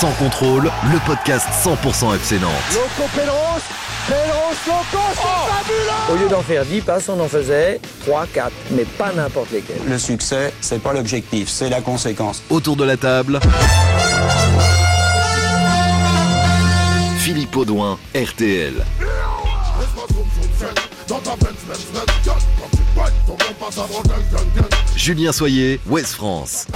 Sans contrôle, le podcast 100% FC Nantes. Loco Pedros Loco, c'est fabuleux Au lieu d'en faire 10 passes, on en faisait 3, 4, mais pas n'importe lesquels. Le succès, c'est pas l'objectif, c'est la conséquence. Autour de la table, Philippe Audouin, RTL. Julien Soyer, Ouest France.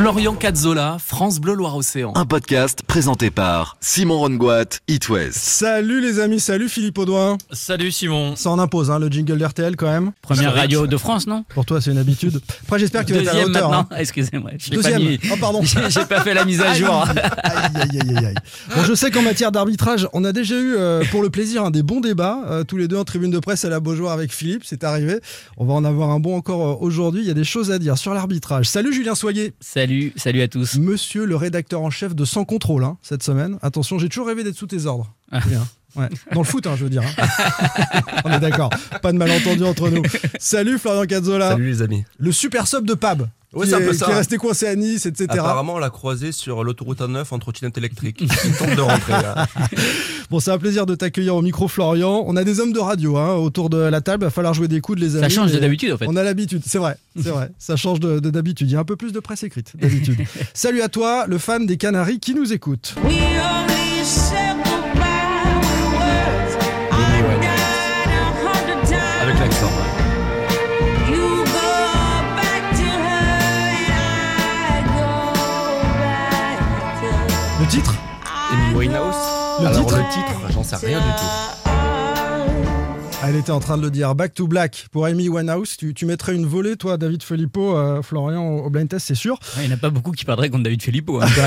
Florian Cazzola, France Bleu Loire-Océan. Un podcast présenté par Simon Rongoat, It West. Salut les amis, salut Philippe Audouin. Salut Simon. Ça en impose, hein, le jingle d'RTL quand même. Première radio de France, non? Pour toi, c'est une habitude. Après, j'espère que tu vas être à la Deuxième hauteur. maintenant. hein. Excusez-moi. Deuxième. Pas mis- Oh, pardon. J'ai j'ai pas fait la mise à jour. Aïe, aïe, aïe, aïe, aïe. Bon, je sais qu'en matière d'arbitrage, on a déjà eu, euh, pour le plaisir, hein, des bons débats, euh, tous les deux en tribune de presse à la Beaujoire avec Philippe, c'est arrivé. On va en avoir un bon encore euh, aujourd'hui. Il y a des choses à dire sur l'arbitrage. Salut Julien Soyer, Salut, salut à tous. monsieur le rédacteur en chef de Sans Contrôle hein, cette semaine. Attention, j'ai toujours rêvé d'être sous tes ordres. Ah. Ouais. Dans le foot, hein, je veux dire. hein. on est d'accord. Pas de malentendu entre nous. Salut Florian Cazzola. Salut les amis. Le super sub de Pab. Ouais, qui, c'est un est, peu ça. qui est resté coincé à Nice, etc. Apparemment, on l'a croisé sur l'autoroute A9 en trottinette électrique. Il tente de rentrer. là. Bon, c'est un plaisir de t'accueillir au micro, Florian. On a des hommes de radio hein, autour de la table. Il va falloir jouer des coudes, les amis. Ça change de d'habitude en fait. On a l'habitude, c'est vrai, c'est vrai. Ça change de de d'habitude. Il y a un peu plus de presse écrite d'habitude. Salut à toi, le fan des Canaries qui nous écoute. We only Le Alors titre le titre, j'en sais rien du tout. Elle était en train de le dire. Back to Black pour Amy Winehouse. Tu, tu mettrais une volée, toi, David Filippo, euh, Florian, au au blind test, c'est sûr. Il n'y en a pas beaucoup qui perdraient contre David Filippo. Hein,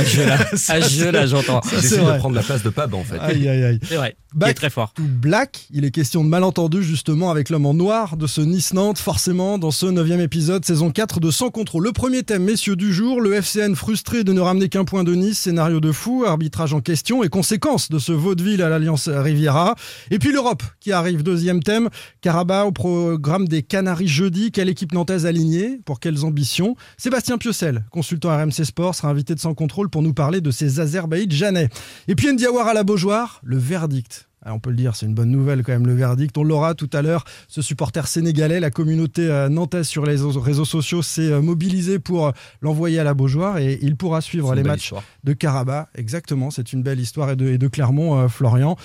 à ce jeu-là, j'entends. c'est J'essaie vrai. de prendre la place de Pab en fait. Aïe, aïe, aïe. C'est vrai. Il Back est très fort. to Black. Il est question de malentendu justement avec l'homme en noir de ce Nice-Nantes, forcément, dans ce neuvième épisode, saison 4 de Sans Contrôle. Le premier thème, messieurs du jour, le FCN frustré de ne ramener qu'un point de Nice, scénario de fou, arbitrage en question et conséquences de ce vaudeville à l'Alliance Riviera. Et puis l'Europe qui arrive, deuxième thème, Carabao au programme des Canaries jeudi. Quelle équipe nantaise alignée Pour quelles ambitions? Sébastien Piocel, consultant RMC Sport, sera invité de Sans Contrôle pour nous parler de ces Azerbaïdjanais. Et puis Ndiawar à la Beaujoire, le verdict. Ah, on peut le dire, c'est une bonne nouvelle quand même, le verdict. On l'aura tout à l'heure. Ce supporter sénégalais, la communauté euh, nantaise sur les réseaux- sociaux s'est euh, mobilisée pour euh, l'envoyer à la Beaujoire et il pourra suivre les matchs histoire. de Caraba. Exactement, c'est une belle histoire et de, et de Clermont, euh, Florian.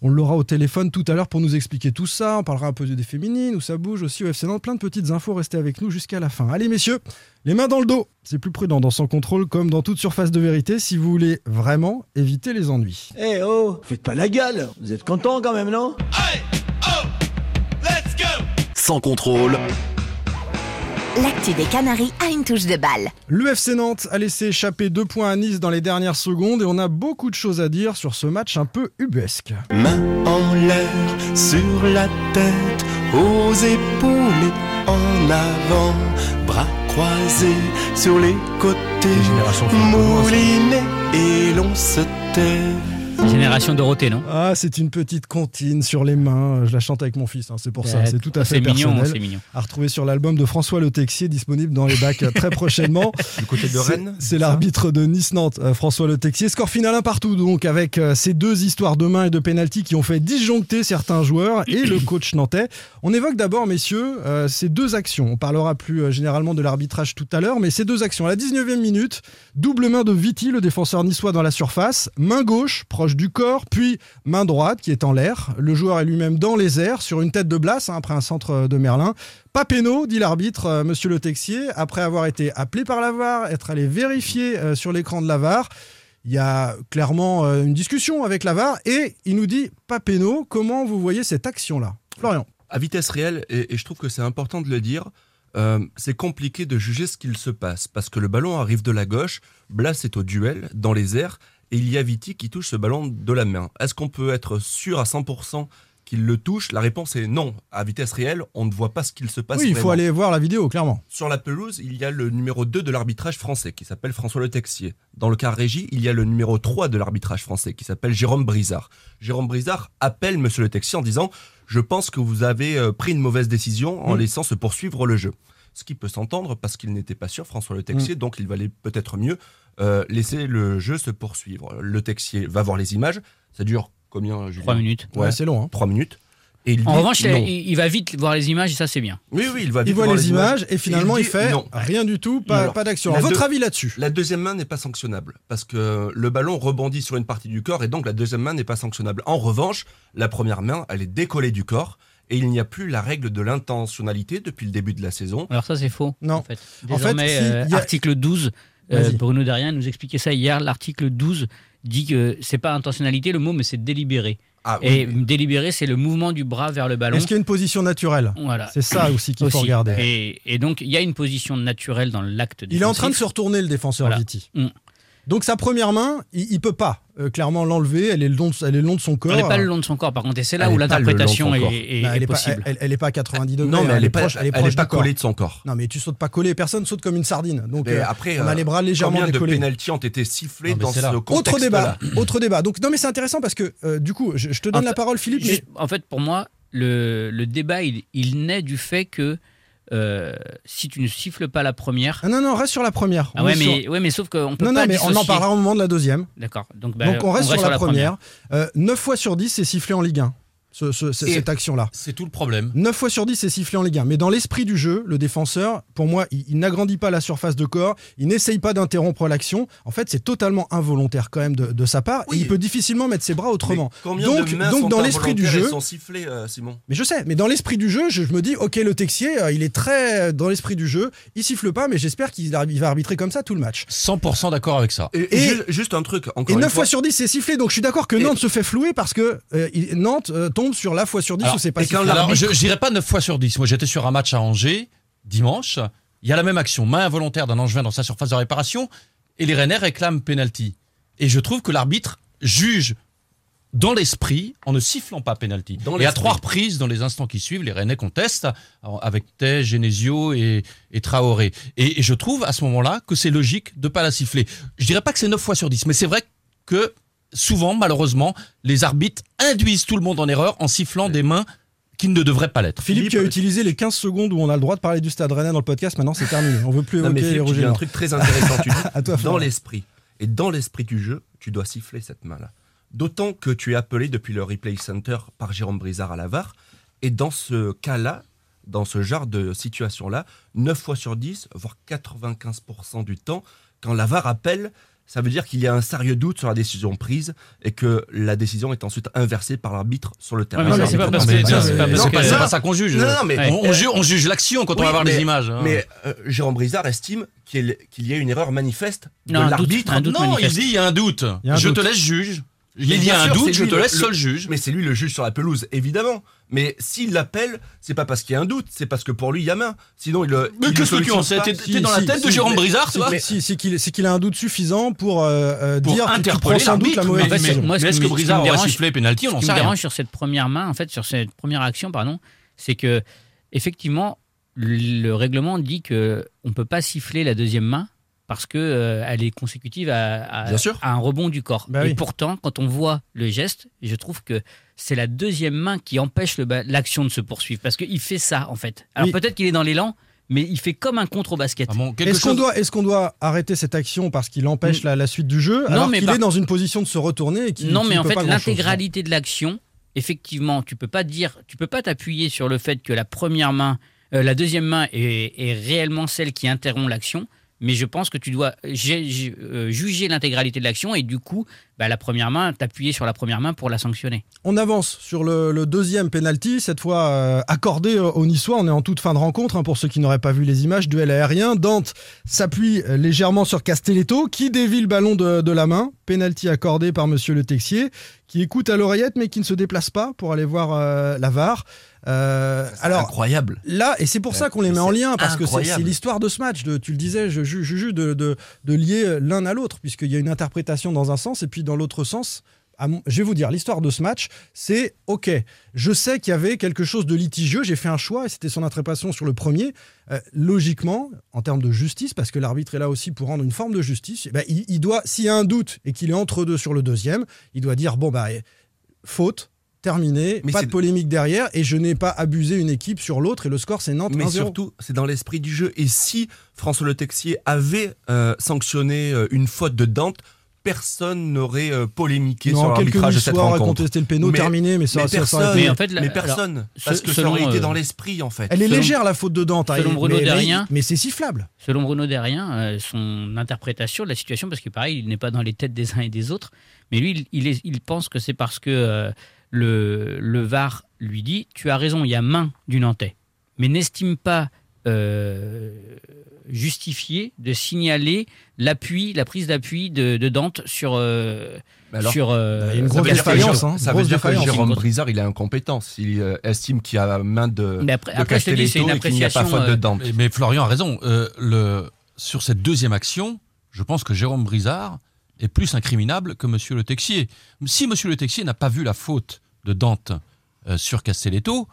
On l'aura au téléphone tout à l'heure pour nous expliquer tout ça. On parlera un peu des féminines, où ça bouge aussi au FC Nantes. Plein de petites infos. Restez avec nous jusqu'à la fin. Allez, messieurs, les mains dans le dos. C'est plus prudent dans son contrôle comme dans toute surface de vérité si vous voulez vraiment éviter les ennuis. Eh oh, faites pas la gueule Vous êtes contents quand même, non? Sans contrôle, L'actu des Canaries a une touche de balle. Le FC Nantes a laissé échapper deux points à Nice dans les dernières secondes et on a beaucoup de choses à dire sur ce match un peu ubuesque. Main en l'air, sur la tête, aux épaules et en avant, bras croisés sur les côtés, moulinés et l'on se tait. Génération Dorothée, non Ah, c'est une petite comptine sur les mains. Je la chante avec mon fils, hein, c'est pour ça. C'est tout à fait C'est mignon, personnel. c'est mignon. À retrouver sur l'album de François Le Texier, disponible dans les bacs euh, très prochainement. Du côté de C'est- Rennes C'est l'arbitre de Nice-Nantes, euh, François Le Texier. Score final un partout, donc, avec euh, ces deux histoires de main et de pénalty qui ont fait disjoncter certains joueurs et le coach nantais. On évoque d'abord, messieurs, euh, ces deux actions. On parlera plus généralement de l'arbitrage tout à l'heure, mais ces deux actions. À la 19e minute, double main de Viti, le défenseur niçois dans la surface, main gauche, proche du corps, puis main droite qui est en l'air. Le joueur est lui-même dans les airs, sur une tête de Blas, hein, après un centre de Merlin. Pas dit l'arbitre, euh, monsieur Le Texier, après avoir été appelé par la VAR, être allé vérifier euh, sur l'écran de la VAR. Il y a clairement euh, une discussion avec la VAR et il nous dit pas. Comment vous voyez cette action-là? Florian à vitesse réelle, et, je trouve que c'est important de le dire, c'est compliqué de juger ce qu'il se passe, parce que le ballon arrive de la gauche, Blas est au duel, dans les airs, et il y a Viti qui touche ce ballon de la main. Est-ce qu'on peut être sûr à 100% qu'il le touche? La réponse est non. À vitesse réelle, on ne voit pas ce qu'il se passe Oui, il faut aller voir la vidéo, clairement. Sur la pelouse, il y a le numéro 2 de l'arbitrage français qui s'appelle François Le Texier. Dans le cas régie, il y a le numéro 3 de l'arbitrage français qui s'appelle Jérôme Brizard. Jérôme Brizard appelle Monsieur Le Texier en disant Je pense que vous avez euh, pris une mauvaise décision en laissant se poursuivre le jeu. Ce qui peut s'entendre parce qu'il n'était pas sûr, François Le Texier, donc il valait peut-être mieux euh, laisser le jeu se poursuivre. Le Texier va voir les images, ça dure combien Julien? Trois minutes. Ouais, c'est long. hein. Trois minutes. Et il En dit revanche, non. il, il va vite voir les images et ça, c'est bien. Oui, oui, il va Il vite voit voir les images et finalement il il, fait non. rien du tout, pas, pas d'action. Votre avis là-dessus? La deuxième main n'est pas sanctionnable parce que le ballon rebondit sur une partie du corps et donc la deuxième main n'est pas sanctionnable. En revanche, la première main, elle est décollée du corps et il n'y a plus la règle de l'intentionnalité depuis le début de la saison. Alors ça, c'est faux. Non. En fait, En fait, Désormais, si, euh, a- article 12, euh. Bruno Darien nous expliquait ça hier. L'article 12 dit que c'est pas intentionnalité le mot, mais c'est délibéré. Ah, Et oui. délibéré, c'est le mouvement du bras vers le ballon. Est-ce qu'il y a une position naturelle? Voilà. C'est ça aussi qu'il faut regarder. Et, et donc, il y a une position naturelle dans l'acte Il est en train de défensif. se retourner le défenseur Voilà. Viti. Donc sa première main, il, il peut pas euh, clairement l'enlever. Elle est le long, de, elle est le long de son corps. Elle n'est pas le long de son corps, par contre, et c'est là Elle où l'interprétation est, Bah, possible. elle, elle est pas à 90 degrés. non, mais elle est pas, proche, elle est elle proche est pas du corps. collée de son corps. Non, mais tu sautes pas collé. Personne saute comme une sardine. Donc Mais euh, après, on a euh, les bras légèrement combien de pénalties ont été sifflés mais dans ce contexte Autre débat, autre débat. Donc non mais c'est intéressant parce que euh, du coup, je, je te donne En la parole Philippe. mais- en fait, pour moi, le, le débat, il, il naît du fait que euh, si tu ne siffles pas la première. Ah non non, reste sur la première. Ah On ouais, est mais, sur- ouais, mais sauf qu'on peut Non pas non, mais on en parlera au moment de la deuxième. D'accord. Donc, bah, Donc on reste, sur, la, première. première. Euh, 9 fois sur 10, c'est sifflé en Ligue 1. Ce- ce- ce- Et- cette action-là. C'est tout le problème. 9 fois sur 10, c'est sifflé en Ligue 1. Mais dans l'esprit du jeu, le défenseur, pour moi, il, il n'agrandit pas la surface de corps, il n'essaye pas d'interrompre l'action. En fait, c'est totalement involontaire quand même de, de sa part. Oui. Et il peut difficilement mettre ses bras autrement. Donc, de mains donc sont dans l'esprit du jeu, sont sifflées, euh, Simon? Mais je sais, mais dans l'esprit du jeu, je, je me dis, ok, le Texier, euh, il est très dans l'esprit du jeu. Il siffle pas, mais j'espère qu'il va arbitrer comme ça tout le match. 100% d'accord avec ça. Et, Et- ju- juste un truc, encore Et une 9 fois, fois sur 10, c'est sifflé. Donc je suis d'accord que Et- Nantes se fait flouer parce que euh, il- Nantes euh, tombe sur la fois sur 10 Alors, où c'est pas je, dirais pas 9 fois sur 10. Moi, j'étais sur un match à Angers, dimanche. Il y a la même action, main involontaire d'un Angevin dans sa surface de réparation, et les Rennais réclament penalty. Et je trouve que l'arbitre juge dans l'esprit en ne sifflant pas penalty. Dans et à trois reprises, dans les instants qui suivent, les Rennais contestent avec Tay, Genesio et, et Traoré. Et, et je trouve à ce moment-là que c'est logique de pas la siffler. Je dirais pas que c'est 9 fois sur 10, mais c'est vrai que souvent, malheureusement, les arbitres induisent tout le monde en erreur en sifflant des mains qui ne devraient pas l'être. Philippe, Philippe, qui a utilisé les 15 secondes où on a le droit de parler du Stade Rennais dans le podcast, maintenant c'est terminé. On veut plus Non, mais évoquer les Philippe, tu dis un truc très intéressant. Tu dis, À toi, dans l'esprit. Et dans l'esprit du jeu, tu dois siffler cette main-là. D'autant que tu es appelé depuis le replay center par Jérôme Brizard à la VAR. Et dans ce cas-là, dans ce genre de situation-là, 9 fois sur 10, voire 95% du temps, quand la VAR appelle, ça veut dire qu'il y a un sérieux doute sur la décision prise et que la décision est ensuite inversée par l'arbitre sur le terrain. Ouais, mais c'est pas parce mais que. ça, c'est pas mais- parce C'est que- pas, c'est pas ça qu'on juge. Non, non, mais- on, on juge, on juge l'action quand Oui, on va voir les images. hein. Mais euh, Jérôme Brizard estime qu'il y a une erreur manifeste de Non, l'arbitre. non, il dit il y a un doute. Je doute. te laisse juge. Il y a un sûr, doute, je te le- laisse le- seul juge. Mais c'est lui le juge sur la pelouse, évidemment. Mais s'il l'appelle, c'est pas parce qu'il y a un doute, c'est parce que pour lui, il y a main. Sinon, il le. Mais qu'est-ce que tu en sais? T'es dans la Si, tête de Jérôme mais- Brizard, Si, toi si, c'est qu'il a un doute suffisant pour, euh, euh, Pour dire interpeller sans doute la mauvaise Mais- décision. est-ce que ce qui Brizard me aura dérange- sifflé penalty On Ce qui sait me rien. dérange sur cette première main, en fait, sur cette première action, pardon, c'est que effectivement, le règlement dit que on peut pas siffler la deuxième main parce que euh, elle est consécutive à, à- Bien sûr. à un rebond du corps. Bah Et oui. pourtant, quand on voit le geste, je trouve que c'est la deuxième main qui empêche l'action de se poursuivre parce qu'il fait ça en fait. Alors Oui. peut-être qu'il est dans l'élan, mais il fait comme un contre au basket. Ah bon, Est-ce qu'on doit, est qu'on doit arrêter cette action parce qu'il empêche la, la suite du jeu alors mais qu'il par- est dans une position de se retourner et qu'il Non, mais en fait, l'intégralité de l'action, effectivement, tu peux pas dire, tu peux pas t'appuyer sur le fait que la première main, euh, la deuxième main est, est réellement celle qui interrompt l'action. Mais je pense que tu dois euh, juger l'intégralité de l'action et du coup, bah, la première main, t'appuyer sur la première main pour la sanctionner. On avance sur le, deuxième penalty, cette fois euh, accordé aux Niçois. On est en toute fin de rencontre, hein, pour ceux qui n'auraient pas vu les images. Duel aérien. Dante s'appuie euh, légèrement sur Castelletto, qui dévie le ballon de, de la main. Penalty accordé par Monsieur Le Texier, qui écoute à l'oreillette, mais qui ne se déplace pas pour aller voir euh, la VAR. Euh, C'est alors, incroyable. Là, et c'est pour ça qu'on les met en lien, parce que c'est l'histoire de ce match. De, tu le disais, je juge, je juge de, de, de lier l'un à l'autre, puisqu'il y a une interprétation dans un sens, et puis dans l'autre sens. je vais vous dire, l'histoire de ce match, c'est OK. Je sais qu'il y avait quelque chose de litigieux. J'ai fait un choix et c'était son interprétation sur le premier. Euh, logiquement, en termes de justice, parce que l'arbitre est là aussi pour rendre une forme de justice, eh ben, il, il doit, s'il y a un doute et qu'il est entre deux sur le deuxième, il doit dire bon bah faute. Terminé, Mais pas de polémique derrière, et je n'ai pas abusé une équipe sur l'autre, et le score c'est Nantes Mais 1-0. surtout, c'est dans l'esprit du jeu. Et si François Le Texier avait euh, sanctionné euh, une faute de Dante, personne n'aurait euh, polémiqué non, sur l'arbitrage de cette rencontre. contesté le péno, Mais- terminé, mais ça, mais ça- personne, été- Mais en fait, la- mais alors, personne, parce que ça aurait été dans l'esprit en fait. Elle est Selon- légère la faute de Dante, hein, selon mais- Bruno mais, Derrien- mais c'est sifflable. Selon Bruno Derrien, euh, son interprétation de la situation, parce que pareil, il n'est pas dans les têtes des uns et des autres, mais lui, il, il est- il pense que c'est parce que euh, le, le VAR lui dit Tu as raison, il y a main du Nantais, mais n'estime pas euh, justifié de signaler l'appui, la prise d'appui de, de Dante sur. euh, alors, sur euh, il y a une grosse défaillance, Jérôme- hein, ça veut dire que. Jérôme Brizard, il est incompétent. S'il euh, estime qu'il y a main de, Mais après- de après, je te dis, c'est une Castelletto et qu'il n'y a pas appréciation, faute de euh, Dante. Mais, mais Florian a raison. Euh, le, sur cette deuxième action, je pense que Jérôme Brizard est plus incriminable que Monsieur Le Texier. Si Monsieur Le Texier n'a pas vu la faute de Dante euh, sur Castelletto,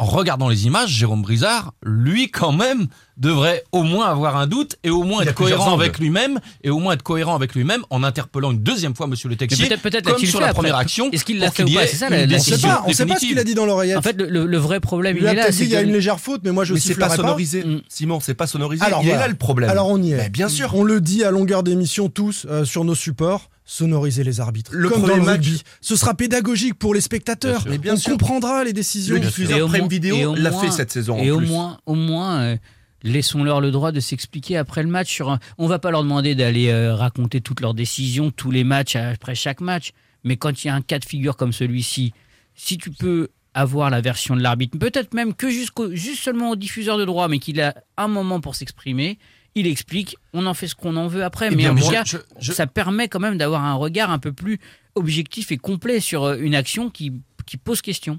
en regardant les images, Jérôme Brizard, lui quand même, devrait au moins avoir un doute et au moins être cohérent avec lui-même et au moins être cohérent avec lui-même en interpellant une deuxième fois Monsieur Le Texier, peut-être peut-être comme sur fait la après. première action. Est-ce qu'il l'a fait ou pas C'est ça une la, la On décision sait pas, on sait pas ce qu'il a dit dans l'oreillette. En fait, le, le- le vrai problème, il il a est là. dit y a une légère faute, mais moi je Mais c'est pas sifflerai pas. sonorisé. Mm. Simon, c'est pas sonorisé. Alors, il est voilà. là le problème. Alors on y est. Bien sûr. On le dit à longueur d'émission tous euh, sur nos supports, sonoriser les arbitres. Le comme dans premier le match- rugby. Ce sera pédagogique pour les spectateurs. Bien bien on sûr. comprendra les décisions. Le diffuseur Prime au l'a fait cette saison Et en au plus. moins, au moins euh, laissons-leur le droit de s'expliquer après le match. Sur un- On va pas leur demander d'aller euh, raconter toutes leurs décisions, tous les matchs, après chaque match. Mais quand il y a un cas de figure comme celui-ci, si tu peux avoir la version de l'arbitre, peut-être même que jusqu'au, juste seulement au diffuseur de droit, mais qu'il a un moment pour s'exprimer, il explique, on en fait ce qu'on en veut après. Eh mais en tout moi, cas, je- je- ça permet quand même d'avoir un regard un peu plus objectif et complet sur euh, une action qui, qui pose question.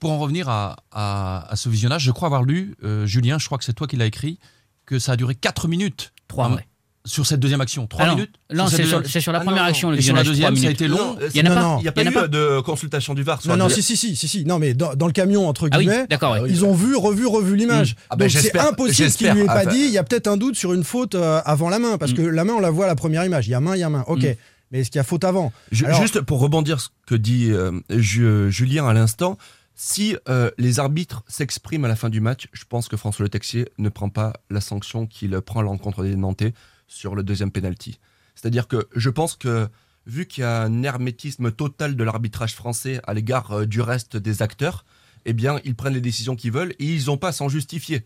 pour en revenir à, à- à ce visionnage, je crois avoir lu, euh, Julien, je crois que c'est toi qui l'as écrit, que ça a duré 4 minutes Trois, Ah, ouais. Sur cette deuxième action. 3 Ah minutes non, c'est sur, la Ah première non, action. Le Et sur la deuxième, trois ça a été long. Il a pas. n'y a pas y a eu pas. euh, de consultation du VAR. sur Non, non, si, si, si, si, si. Non, mais dans, dans le camion, entre Ah oui, guillemets, ouais. ils ont vu, revu, revu l'image. Ah ben, Donc c'est impossible qu'il lui ait pas Ah, bah- dit. Il y a peut-être un doute sur une faute euh, avant la main, parce Mm. que la main, on la voit à la première image. Il y a main, il y a main. Ok. Mm. Mais est-ce qu'il y a faute avant? Alors- Juste pour rebondir ce que dit euh, Ju- Julien à l'instant, si euh, les arbitres s'expriment à la fin du match, je pense que François Le Texier ne prend pas la sanction qu'il prend à l'encontre des Nantais sur le deuxième penalty. C'est-à-dire que je pense que vu qu'il y a un hermétisme total de l'arbitrage français à l'égard euh, du reste des acteurs, eh bien ils prennent les décisions qu'ils veulent et ils n'ont pas à s'en justifier.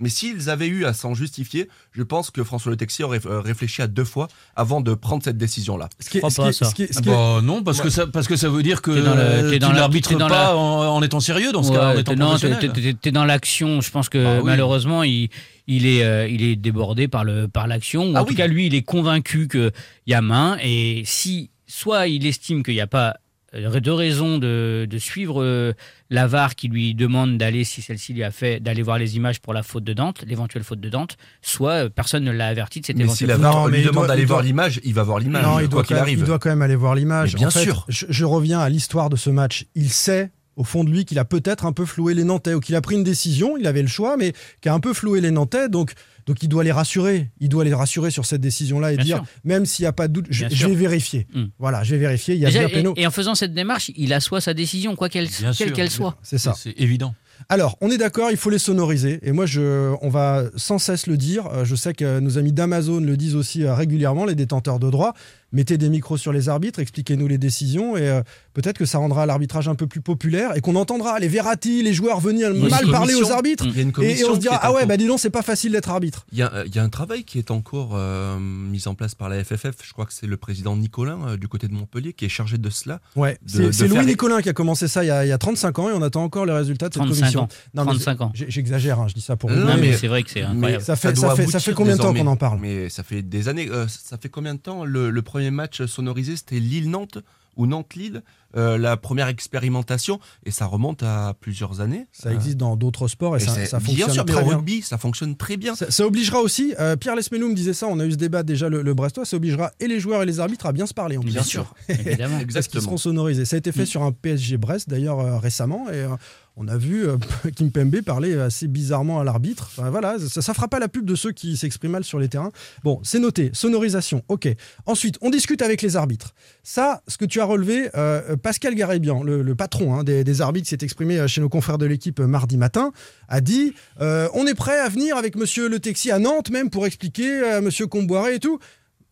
Mais s'ils avaient eu à s'en justifier, je pense que François Le Texier aurait euh, réfléchi à deux fois avant de prendre cette décision-là. Ce qui est- crois ce qui pas, est- ça. ce qui est- ce qui est- bah non, parce, que ça, parce que ça veut dire que tu n'arbitres pas la- en, en étant sérieux dans ce cas, en étant non, t'es- professionnel. t'es dans l'action. Je pense que Ah oui. malheureusement, il, il, est, euh, il est débordé par le par l'action. Ah en tout cas, lui, il est convaincu qu'il y a main. Et si soit il estime qu'il n'y a pas de raison de, de suivre euh, la VAR qui lui demande d'aller, si celle-ci lui a fait, d'aller voir les images pour la faute de Dante, l'éventuelle faute de Dante, soit euh, personne ne l'a averti de cette Mais éventuelle faute. Non, VAR mais lui il demande d'aller voir l'image, il va voir l'image, Non, il quoi doit, qu'il quand même, arrive. il doit quand même aller voir l'image. Bien En fait, sûr. Je, je reviens à l'histoire de ce match. Il sait, au fond de lui, qu'il a peut-être un peu floué les Nantais ou qu'il a pris une décision, il avait le choix, mais qui a un peu floué les Nantais. Donc, donc il doit les rassurer. Il doit les rassurer sur cette décision-là et Bien dire, sûr. même s'il n'y a pas de doute, je, vais vérifier. Mm. Voilà, je vais vérifier. Il y a Déjà, bien péno. et, et en faisant cette démarche, il assoit sa décision, quoi qu'elle, quelle soit. C'est ça. C'est évident. Alors, on est d'accord, il faut les sonoriser. Et moi, je, on va sans cesse le dire. Euh, Je sais que nos amis d'Amazon le disent aussi euh, régulièrement, les détenteurs de droit. Mettez des micros sur les arbitres, expliquez-nous les décisions. Et euh, peut-être que ça rendra l'arbitrage un peu plus populaire et qu'on entendra les Verratti, les joueurs venir mal parler aux arbitres. Il y a une Et, on se dira, ah ouais, bah dis donc, c'est pas facile d'être arbitre. Il y, a, il y a un travail qui est en cours, euh, mis en place par la FFF. Je crois que c'est le président Nicolin euh, du côté de Montpellier qui est chargé de cela. Ouais, c'est Louis Nicolin qui a commencé ça il y, a, il y a 35 ans et on attend encore les résultats de cette 35 commission. ans. Non, mais 35 ans. J'exagère, hein, je dis ça pour Non, Non, mais, mais- c'est vrai que c'est incroyable. Ça fait- ça fait- ça fait aboutir combien de temps qu'on en parle? Mais ça fait des années. euh, ça fait combien de temps le, le premier match sonorisé C'était Lille-Nantes ou Nantes-Lille euh, La première expérimentation. Et ça remonte à plusieurs années. Ça existe dans d'autres sports et, Et ça, ça bien fonctionne sûr, très bien. rugby, ça fonctionne très bien. Ça, ça obligera aussi, euh, Pierre Lesmelou me disait ça, on a eu ce débat déjà le, le Brestois, ça obligera et les joueurs et les arbitres à bien se parler en. Bien sûr. Évidemment. Parce qu'ils Exactement. seront sonorisés. Ça a été fait Mm. sur un PSG Brest d'ailleurs euh, récemment et euh, on a vu Kim Pembe parler assez bizarrement à l'arbitre. Enfin, voilà, ça, ça fera pas la pub de ceux qui s'expriment mal sur les terrains. Bon, c'est noté, sonorisation, ok. Ensuite, on discute avec les arbitres. Ça, ce que tu as relevé, euh, Pascal Garibian, le, le patron hein, des, des arbitres, s'est exprimé euh, chez nos confrères de l'équipe euh, mardi matin, a dit euh, on est prêt à venir avec Monsieur Le Texier à Nantes même pour expliquer à Monsieur Comboiré et tout.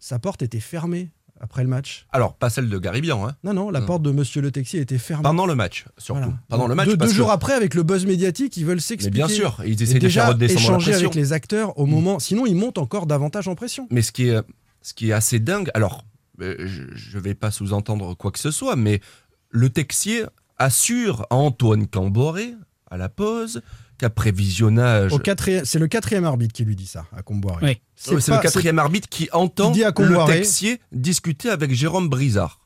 Sa porte était fermée après le match. Alors, pas celle de Garibian, hein. Non, non, la Non. porte de Monsieur Le Texier était fermée. Pendant le match, surtout. Voilà. Pendant le match, Deux, parce deux que- jours après, avec le buzz médiatique, ils veulent Mais s'expliquer. bien sûr, ils essaient de déjà faire redescendre la échanger pression. avec les acteurs au moment. Sinon, ils montent encore davantage en pression. Mais ce qui est, ce qui est assez dingue, alors, je ne vais pas sous-entendre quoi que ce soit, mais le Texier assure à Antoine Camboré, à la pause, qu'après visionnage. C'est le quatrième arbitre qui lui dit ça, à Comboiré. Oui. C'est le quatrième arbitre qui entend qui dit à le Texier discuter avec Jérôme Brizard.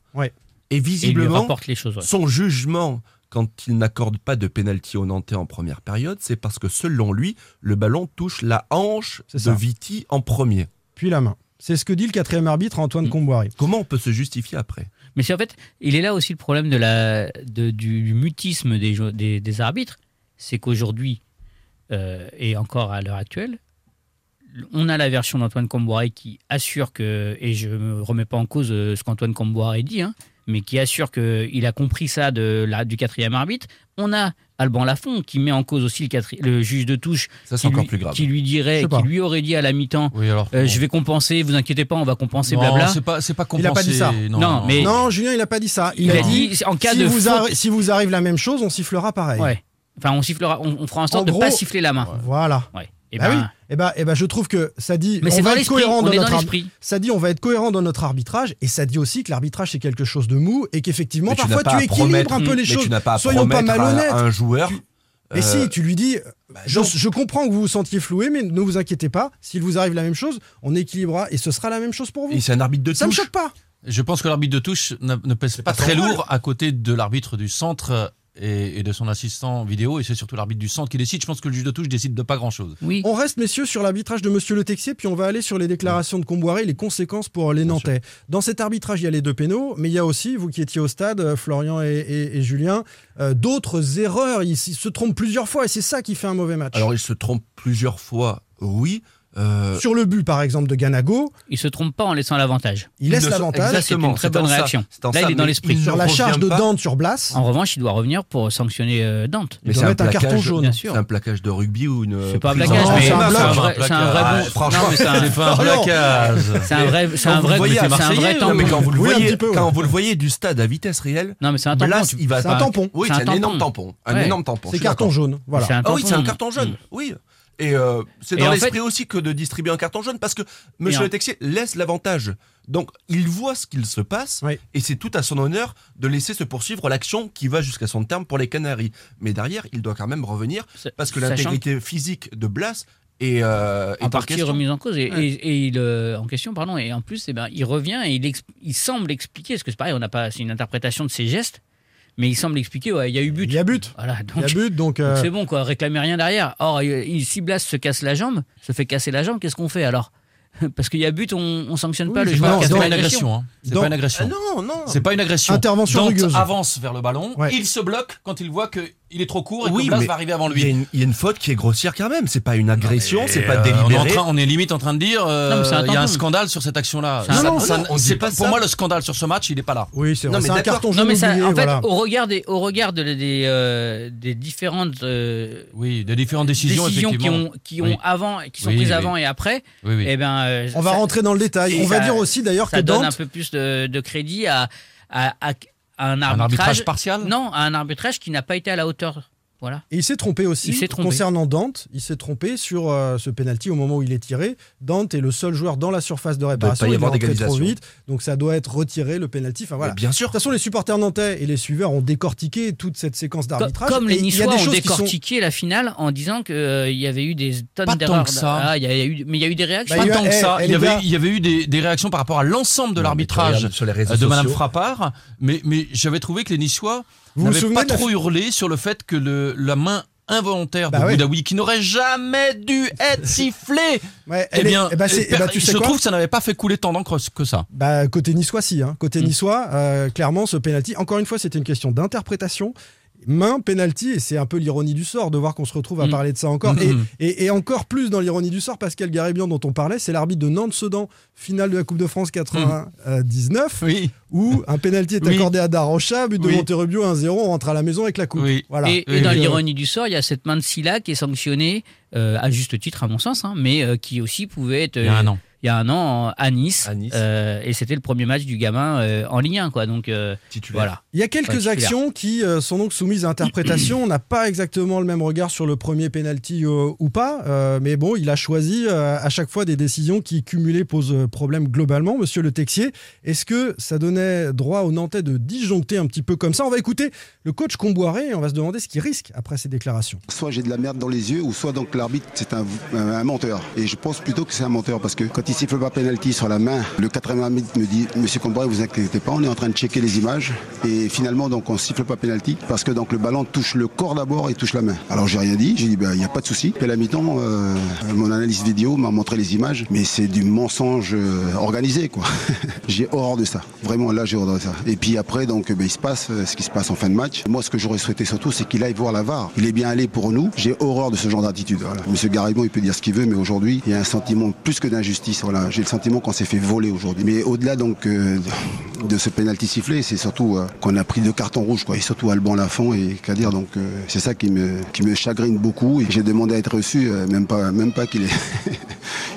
Et visiblement, rapporte les choses. ouais. son jugement, quand il n'accorde pas de pénalty au Nantais en première période, c'est parce que selon lui, le ballon touche la hanche de. Viti en premier. Puis la main. C'est ce que dit le quatrième arbitre, Antoine Mm. Comboiré. Comment on peut se justifier après? Mais c'est en fait, il est là aussi le problème de la, de- du, du mutisme des, jo- des, des arbitres. C'est qu'aujourd'hui, euh, et encore à l'heure actuelle, on a la version d'Antoine Comboiré qui assure que, et je ne me remets pas en cause euh, ce qu'Antoine Comboiré dit, hein, mais qui assure qu'il a compris ça de la, du quatrième arbitre. On a Alban Lafont qui met en cause aussi le, quatri- le juge de touche, Ça, qui encore lui, plus grave. qui lui Je dirait, qui lui aurait dit à la mi-temps, Oui, euh, bon. je vais compenser, vous inquiétez pas, on va compenser, Non, blabla. c'est pas, c'est pas Il a pas dit ça. Non, mais- Non, Julien, il n'a pas dit ça. Il, Il a a dit, dit, en cas si, de vous faute- arri- si vous arrive la même chose, on sifflera pareil. Ouais. Enfin, on sifflera, on, on fera en sorte En de gros- pas siffler la main. Voilà. Ouais. Et Bah ben, oui. Et ben, et ben, je trouve que ça dit. Mais on va dans être cohérent On dans notre. Ça dit, on va être cohérent dans notre arbitrage, et ça dit aussi que l'arbitrage c'est quelque chose de mou, et qu'effectivement tu parfois tu équilibres promettre- un peu les mais choses. tu pas à Soyons pas malhonnêtes. à un joueur. Tu- Et euh, si tu lui dis, je, non. je comprends que vous vous sentiez floué, mais ne vous inquiétez pas, s'il vous arrive la même chose, on équilibrera et ce sera la même chose pour vous. et c'est un arbitre de Ça me touche. choque pas. Je pense que l'arbitre de touche ne, ne pèse pas, très lourd à côté de l'arbitre du centre et, et de son assistant vidéo, et c'est surtout l'arbitre du centre qui décide. Je pense que le juge de touche décide de pas grand-chose. oui. On reste, messieurs, sur l'arbitrage de Monsieur Le Texier, puis on va aller sur les déclarations de Comboiré, les conséquences pour les Nantais. Dans cet arbitrage, il y a les deux pénaux, mais il y a aussi, vous qui étiez au stade, euh, Florian et, et- et Julien, euh, d'autres erreurs. Ils, ils se trompent plusieurs fois, et c'est ça qui fait un mauvais match. Alors, il se trompe plusieurs fois, oui. Euh, sur le but, par exemple, de Ganago, Il se trompe pas en laissant l'avantage. il laisse ne- l'avantage. Ça, c'est une très bonne ça, réaction. c'est en Là, ça, il est dans mais l'esprit. il Sur la charge de. Dante sur Blas, En revanche, il doit revenir pour sanctionner euh, Dante. il doit mettre un carton jaune. Bien sûr. C'est un plaquage de rugby ou une. C'est pas un Non, mais c'est un un vrai, un Ah, bon. franchement, mais c'est un, pas un Ah blacage. c'est un vrai, c'est un vrai, voyez, c'est un mais quand vous le un voyez, quand vous le voyez du stade à vitesse réelle, Non, mais c'est un tampon. Il va C'est un tampon. Oui, C'est un un énorme tampon. Un énorme tampon. c'est carton jaune. Voilà. Un Ah oui, c'est un carton jaune. Mm. Oui. Et euh, c'est dans l'esprit fait- aussi que de distribuer un carton jaune parce que Monsieur en- Le Texier laisse l'avantage. Donc il voit ce qu'il se passe Oui. et c'est tout à son honneur de laisser se poursuivre l'action qui va jusqu'à son terme pour les Canaries. Mais derrière, il doit quand même revenir parce que l'intégrité physique de Blas est, euh, est en partie remise en cause et, Ouais. et- et il euh, en question pardon et en plus eh ben, il revient et il, exp- il semble expliquer parce que c'est pareil on n'a pas c'est une interprétation de ses gestes mais il semble expliquer ouais il y a eu but Il y a but. voilà Il y donc a but, donc. donc euh, c'est bon quoi réclamez rien derrière or si Blas se casse la jambe se fait casser la jambe qu'est-ce qu'on fait alors? Parce qu'il y a but on, on sanctionne Oui, pas le c'est joueur a C'est pas une agression. hein. C'est Dans- pas une Ah agression. non, non. C'est pas une agression. Intervention Dante rugueuse. avance vers le ballon, Ouais. il se bloque quand il voit qu'il est trop court et Oui, que Blas mais va arriver avant Il lui. il y a une faute qui est grossière quand même. C'est pas une agression, c'est Et, pas euh, on, est en délibéré. train- on est limite en train de dire euh, Non, mais c'est un il y a un scandale sur cette action-là. Ça- ça- Non, on dit c'est pas pas- ça. Pour moi, le scandale sur ce match, il est pas là. Oui, c'est Non, vrai. mais C'est un carton non jaune mais ça, oublié, en fait voilà. au regard des au regard de- des euh, des différentes euh, Oui, des différentes décisions, décisions qui ont qui ont Oui. avant qui sont Oui, prises oui. avant et après Oui, oui. eh ben euh, On va ça- rentrer dans le détail. Et On va ça- dire aussi d'ailleurs que ça donne un peu plus de, de crédit à, à, à- un Un arbitrage, arbitrage partial? Non, un arbitrage qui n'a pas été à la hauteur. Voilà. Et il s'est trompé aussi. Il s'est trompé. Concernant Dante, il s'est trompé sur euh, ce penalty au moment où il est tiré. Dante est le seul joueur dans la surface de réparation. pas y il est avoir trop vite, donc ça doit être retiré le penalty. Enfin voilà. Mais bien sûr. De toute façon, les supporters nantais et les suiveurs ont décortiqué toute cette séquence d'arbitrage. Comme les il y a Niçois des ont sont- décortiqué la finale en disant qu'il y avait eu des tonnes Pas tant d'erreurs. que ça. Ah, il y a- il y a eu, mais il y a eu des réactions. Bah, Pas il a- tant que eh, ça. eh, Il y, les avait, gars. il y avait eu des, des réactions par rapport à l'ensemble de l'arbitrage euh, de Madame. Frappard, mais, mais j'avais trouvé que les Niçois Vous souvenez pas la trop hurlé sur le fait que le, la main involontaire de Bah ouais. Qui n'aurait jamais dû être sifflée, Ouais, eh est- bien, eh ben, eh ben, tu je sais quoi trouve que ça n'avait pas fait couler tant d'encre que ça. Bah, côté niçois, si. hein. Côté Mm. niçois, euh, clairement, ce penalty, encore une fois, c'était une question d'interprétation. Main, penalty, et c'est un peu l'ironie du sort de voir qu'on se retrouve à Mm. parler de ça encore. Mm. Et, et- et encore plus dans l'ironie du sort, Pascal Garibian, dont on parlait, c'est l'arbitre de Nantes-Sedan, finale de la Coupe de France 99, Oui. où un penalty est Oui. accordé à Darocha, but de Oui. Monterrubio 1-0, on rentre à la maison avec la coupe. Oui. Voilà. Et, et Et dans l'ironie du sort, il y a cette main de Silla qui est sanctionnée, euh, à juste titre à mon sens, hein, mais euh, qui aussi pouvait être Il y a un an. Il y a un an à Nice, À Nice. euh, et c'était le premier match du gamin euh, en Ligue 1, quoi. Donc euh, voilà. Il y a quelques actions qui euh, sont donc soumises à interprétation. On n'a pas exactement le même regard sur le premier penalty euh, ou pas, euh, mais bon, il a choisi euh, à chaque fois des décisions qui cumulées posent problème globalement. Monsieur Le Texier, est-ce que ça donnait droit aux Nantais de disjoncter un petit peu comme ça? On va écouter le coach Comboiré et on va se demander ce qu'il risque après ces déclarations. Soit j'ai de la merde dans les yeux, ou soit donc l'arbitre c'est un, un- un menteur. Et je pense plutôt que c'est un menteur parce que quand il siffle pas penalty sur la main, le 80 minutes me dit Monsieur Comboiré, vous inquiétez pas, on est en train de checker les images. Et finalement donc on siffle pas penalty parce que donc le ballon touche le corps d'abord et touche la main. Alors j'ai rien dit, j'ai dit ben il y a pas de souci. Et à la mi-temps, euh, mon analyse vidéo m'a montré les images, mais c'est du mensonge euh, organisé quoi. j'ai horreur de ça. Vraiment là j'ai horreur de ça. Et puis après donc ben, il se passe euh, ce qui se passe en fin de match. Moi ce que j'aurais souhaité surtout c'est qu'il aille voir la VAR. Il est bien allé pour nous. J'ai horreur de ce genre d'attitude. Monsieur Garibon il peut dire ce qu'il veut, mais aujourd'hui il y a un sentiment plus que d'injustice. Voilà. J'ai le sentiment qu'on s'est fait voler aujourd'hui. Mais au-delà donc euh, de ce penalty sifflé, c'est surtout euh, qu'on a pris deux cartons rouges quoi. Et surtout Alban Lafont et Kadir. Donc euh, c'est ça qui me qui me chagrine beaucoup. Et j'ai demandé à être reçu, euh, même pas même pas qu'il est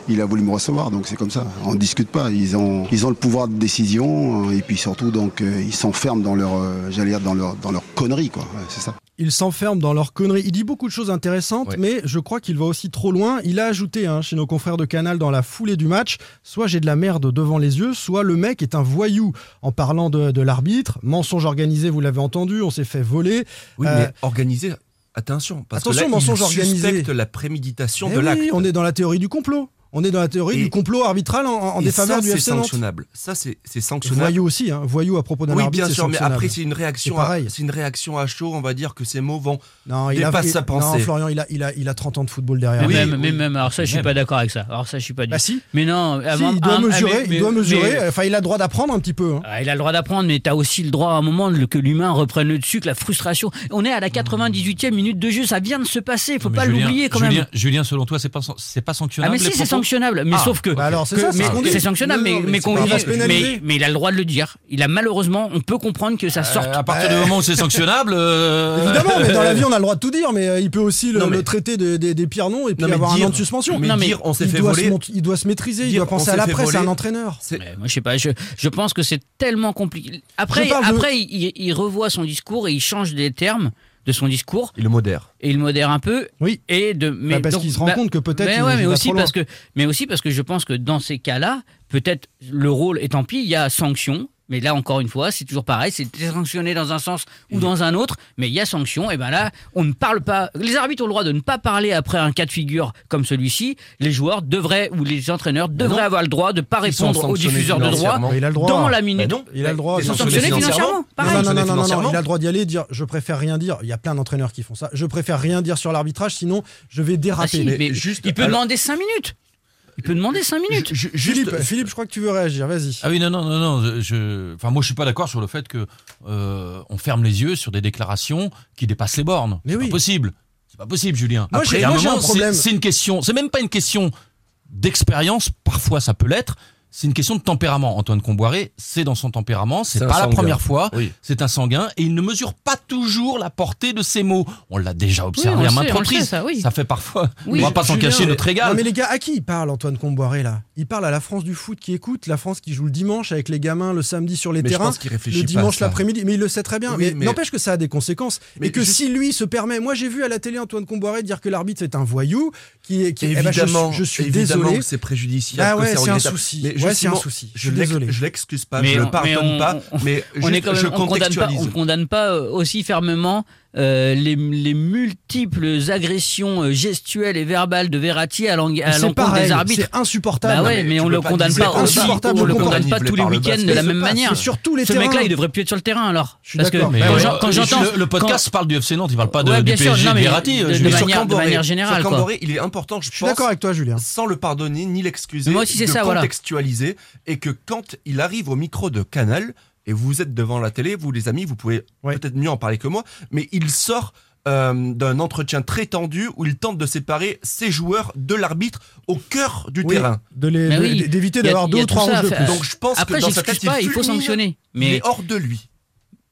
il a voulu me recevoir, donc c'est comme ça. On ne discute pas. Ils ont, ils ont le pouvoir de décision, euh, et puis surtout, donc, euh, ils s'enferment dans leur, euh, j'allais dire, dans leur, dans leur connerie, quoi. C'est ça. Ils s'enferment dans leur conneries. Il dit beaucoup de choses intéressantes, Ouais. mais je crois qu'il va aussi trop loin. Il a ajouté hein, chez nos confrères de Canal dans la foulée du match soit j'ai de la merde devant les yeux, soit le mec est un voyou. En parlant de, de l'arbitre, mensonge organisé, vous l'avez entendu, on s'est fait voler. Oui, Euh, mais organisé, attention. Parce Attention, que là, mensonge il organisé. la préméditation Eh de l'acte. on est dans la théorie du complot. On est dans la théorie Et- du complot arbitral en, en défaveur ça, du c'est FC Nantes. sanctionnable. Ça, c'est c'est sanctionnable. Voyou aussi, hein. voyou à propos d'un Oui, arbitre. bien c'est sûr, mais sanctionnable. après, c'est une réaction, C'est c'est une réaction à chaud. On va dire que ces mots vont. Non, il a, dépasse il- sa pensée. Non, Florian, il a, il, a, il a 30 ans de football derrière. Mais lui. même, mais même, alors ça, je suis Même. pas d'accord avec ça. Alors ça, je suis pas du. Bah si, Mais non, si, avant- il doit ah, mesurer, ah, mais- il doit mais- mesurer. mais- Enfin, il a le droit d'apprendre un petit peu. hein. Ah, il a le droit d'apprendre, mais tu as aussi le droit à un moment que l'humain reprenne le dessus, que la frustration. On est à la 98e minute de jeu, ça vient de se passer, faut Non, mais pas l'oublier quand Julien, même. Julien, selon toi, c'est pas, c'est pas Ah sanctionnable mais sanctionnable, Ah, sauf que, Bah alors, c'est que- ça, c'est mais ce qu'on dit. c'est sanctionnable, Non, mais, non, qu'on il a le droit de le dire. Il a malheureusement, on peut comprendre que ça sorte. Euh, à partir du moment où c'est sanctionnable. euh, Évidemment, mais dans la vie, on a le droit de tout dire, mais euh, il peut aussi le, Non, mais- le traiter des, des- des pires noms et puis avoir un dire- an de suspension. Mais Non, mais dire, on s'est il, fait doit voler. se, il doit se maîtriser, il doit penser à l'après, c'est voler. un entraîneur. moi, je sais pas. Je, pense que c'est tellement compliqué. Après, il, revoit son discours et il change les termes de son discours Il le modère. et il modère un peu. Oui. Et de, mais Bah, parce donc- qu'il se rend bah, compte que peut-être Mais, ouais, mais aussi parce que, mais aussi parce que je pense que dans ces cas-là, peut-être le rôle, et tant pis, il y a sanction. Mais là, encore une fois, c'est toujours pareil, c'est sanctionné dans un sens ou dans un autre, mais il y a sanction, et ben là, on ne parle pas. Les arbitres ont le droit de ne pas parler après un cas de figure comme celui-ci. Les joueurs devraient, ou les entraîneurs devraient non. avoir le droit de ne pas répondre aux diffuseurs de droit financièrement. Mais il a le droit. dans la minute. Ben non. Il a le droit. Ils Ils sont sanctionnés financièrement. pareil. non, non, non, non, non, financièrement. il a le droit d'y aller et dire je préfère rien dire. Il y a plein d'entraîneurs qui font ça. Je préfère rien dire sur l'arbitrage, sinon je vais Ah déraper. si, mais mais juste- il peut alors- demander 5 minutes. Il peut demander 5 minutes. Juste- Philippe, Philippe, je crois que tu veux réagir, vas-y. Ah oui, non, non, non, non. Je, enfin, moi, je suis pas d'accord sur le fait que euh, on ferme les yeux sur des déclarations qui dépassent les bornes. Mais C'est oui. pas possible. C'est pas possible, Julien. Moi, j'ai- à un moi, un moment, problème. C'est une question. C'est même pas une question d'expérience. Parfois, ça peut l'être. C'est une question de tempérament. Antoine Comboiré, c'est dans son tempérament. C'est pas la première fois. Oui. C'est un sanguin et il ne mesure pas toujours la portée de ses mots. On l'a déjà observé Oui, à maintes reprises. ça, oui. fait parfois. Oui, on va pas s'en cacher notre régal. Non mais les gars, à qui il parle Antoine Comboiré là? Il parle à la France du foot qui écoute, la France qui joue le dimanche avec les gamins le samedi sur les Mais je terrains, pense qu'il réfléchit le dimanche ça. l'après-midi. Mais il le sait très bien. Oui, mais mais- n'empêche que ça a des conséquences. Mais et que si lui se permet, moi j'ai vu à la télé Antoine Comboiré dire que l'arbitre c'est un voyou, qui est, qui, eh ben, je, évidemment, je suis évidemment désolé. c'est préjudiciable. Ah ouais, c'est un souci. Mais Ouais, c'est un souci. Je Je suis l'ex- désolé. je l'excuse pas, Mais je on- le pardonne mais on- pas, on- mais on est quand même, je on condamne pas, contextualise. on condamne pas euh, aussi fermement euh, les, les multiples agressions euh, gestuelles et verbales de Verratti à l'encontre des arbitres. c'est insupportable. Bah ouais, mais on le condamne pas aussi, on le le condamne pas tous les week-ends de la même manière. sur tous les Ce mec-là, il devrait plus être sur le terrain alors. Je suis Parce que quand j'entends le, podcast parle du FC Nantes, il parle pas de, PSG Verratti. de- euh, manière- générale, il est important, je Je suis pense, d'accord avec toi Julien. sans le pardonner ni l'excuser, Moi aussi, c'est de ça, voilà. contextualiser et que quand il arrive au micro de Canal, et vous êtes devant la télé, vous les amis, vous pouvez peut-être mieux en parler que moi, mais il sort euh, d'un entretien très tendu où il tente de séparer ses joueurs de l'arbitre au cœur du Oui, terrain. de- oui, d'éviter d'avoir deux ou trois rouges de plus. Donc je pense Après, que dans sa tête, pas, il faut sanctionner. Il Mais est hors de lui.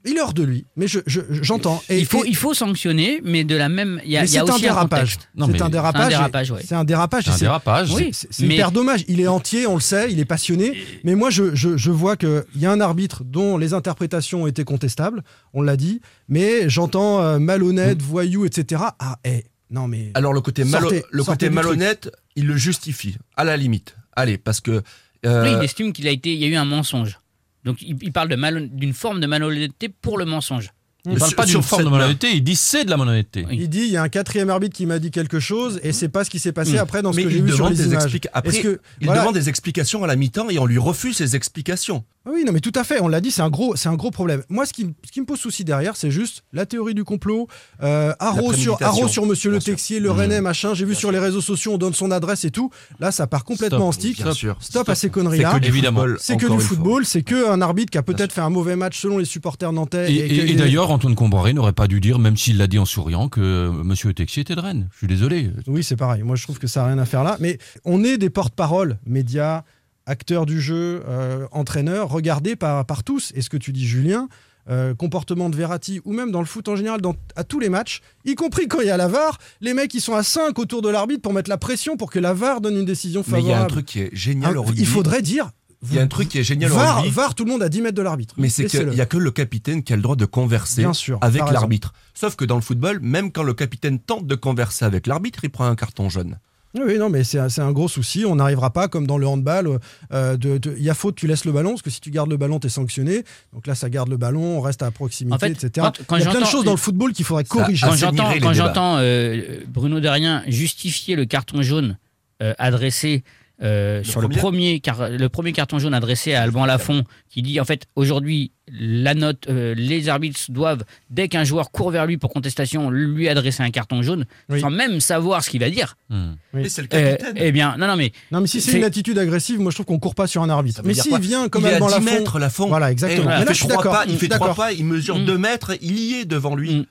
Il est hors de lui, mais je- je- j'entends. Et- il faut, et- il faut sanctionner, mais de la même. Il y a, mais c'est un dérapage. C'est un dérapage. C'est un dérapage, ouais. C'est un dérapage. C'est. Oui. Mais- hyper dommage. Il est entier, on le sait, il est passionné. Mais moi, je, je, je vois qu'il y a un arbitre dont les interprétations ont été contestables, on l'a dit. Mais j'entends euh, malhonnête, voyou, etc. Ah, eh, non, mais. Alors le côté, malo- Sortez- le côté malhonnête, il le justifie, à la limite. Allez, parce que... euh, Oui, il estime qu'il a été, il y a eu un mensonge. Donc il, il parle d'une forme de malhonnêteté pour le mensonge. Il ne parle pas d'une forme de malhonnêteté, il dit c'est de la malhonnêteté. Il dit il y a un quatrième arbitre qui m'a dit quelque chose et c'est pas ce qui s'est passé Mm. après dans ce mais que j'ai il vu sur demande, les des images. Après, que- il voilà. demande des explications à la mi-temps et on lui refuse ses explications. Ah Oui, non, mais tout à fait. On l'a dit, c'est un gros, c'est un gros problème. Moi, ce qui, me- ce qui me pose souci derrière, c'est juste la théorie du complot. Euh, Haro sur, Haro sur Monsieur bien Le sûr. Texier, le Mmh. Rennais, machin. J'ai vu sur les réseaux sociaux, on donne son adresse et tout. Là, ça part complètement Stop, en stick. bien sûr. Stop à ces C'est conneries-là. que du Évidemment. football, C'est que du football, c'est que un arbitre qui a peut-être fait un mauvais match selon les supporters nantais. Et, et d'ailleurs, Antoine Comboiré n'aurait pas dû dire, même s'il l'a dit en souriant, que Monsieur Texier était de Rennes. Je suis désolé. Oui, c'est pareil. Moi, je trouve que ça n'a rien à faire là. Mais on est des porte-parole, médias, acteurs du jeu, euh, entraîneurs, regardés par, par tous. Et ce que tu dis, Julien, euh, comportement de Verratti, ou même dans le foot en général, dans, à tous les matchs, y compris quand il y a la VAR, les mecs, ils sont à 5 autour de l'arbitre pour mettre la pression pour que la VAR donne une décision Mais favorable. il y a un truc qui est génial Un- rugby. il faudrait dire. Il y a un truc qui est génial VAR, rugby. VAR, tout le monde à 10 mètres de l'arbitre. Mais c'est qu'il n'y a que le capitaine qui a le droit de converser Bien sûr, avec l'arbitre. Sauf que dans le football, même quand le capitaine tente de converser avec l'arbitre, il prend un carton jaune. Oui, non, mais c'est un, gros souci. On n'arrivera pas, comme dans le handball, euh, de- de- il y a faute, tu laisses le ballon, parce que si tu gardes le ballon, tu es sanctionné. Donc là, ça garde le ballon, on reste à proximité, En fait, etc. quand- quand il y a plein de j'entends- choses dans le football qu'il faudrait corriger. Quand j'entends, quand euh, Bruno Derrien justifier le carton jaune euh, adressé euh, sur le premier car, le premier carton jaune adressé à Alban Lafont, qui dit en fait aujourd'hui la note, euh, les arbitres doivent dès qu'un joueur court vers lui pour contestation lui adresser un carton jaune, Oui. sans même savoir ce qu'il va dire. Hmm. Oui. Mais c'est le capitaine. eh bien, non, non, mais Non, mais si c'est une attitude agressive, moi je trouve qu'on court pas sur un arbitre. Mais s'il vient comme il Alban 10 Lafont. mètres. Voilà, exactement. voilà. Mais il là, fait je suis pas, il fait trois pas, il mesure Mm. 2 mètres, il y est devant lui. Mm.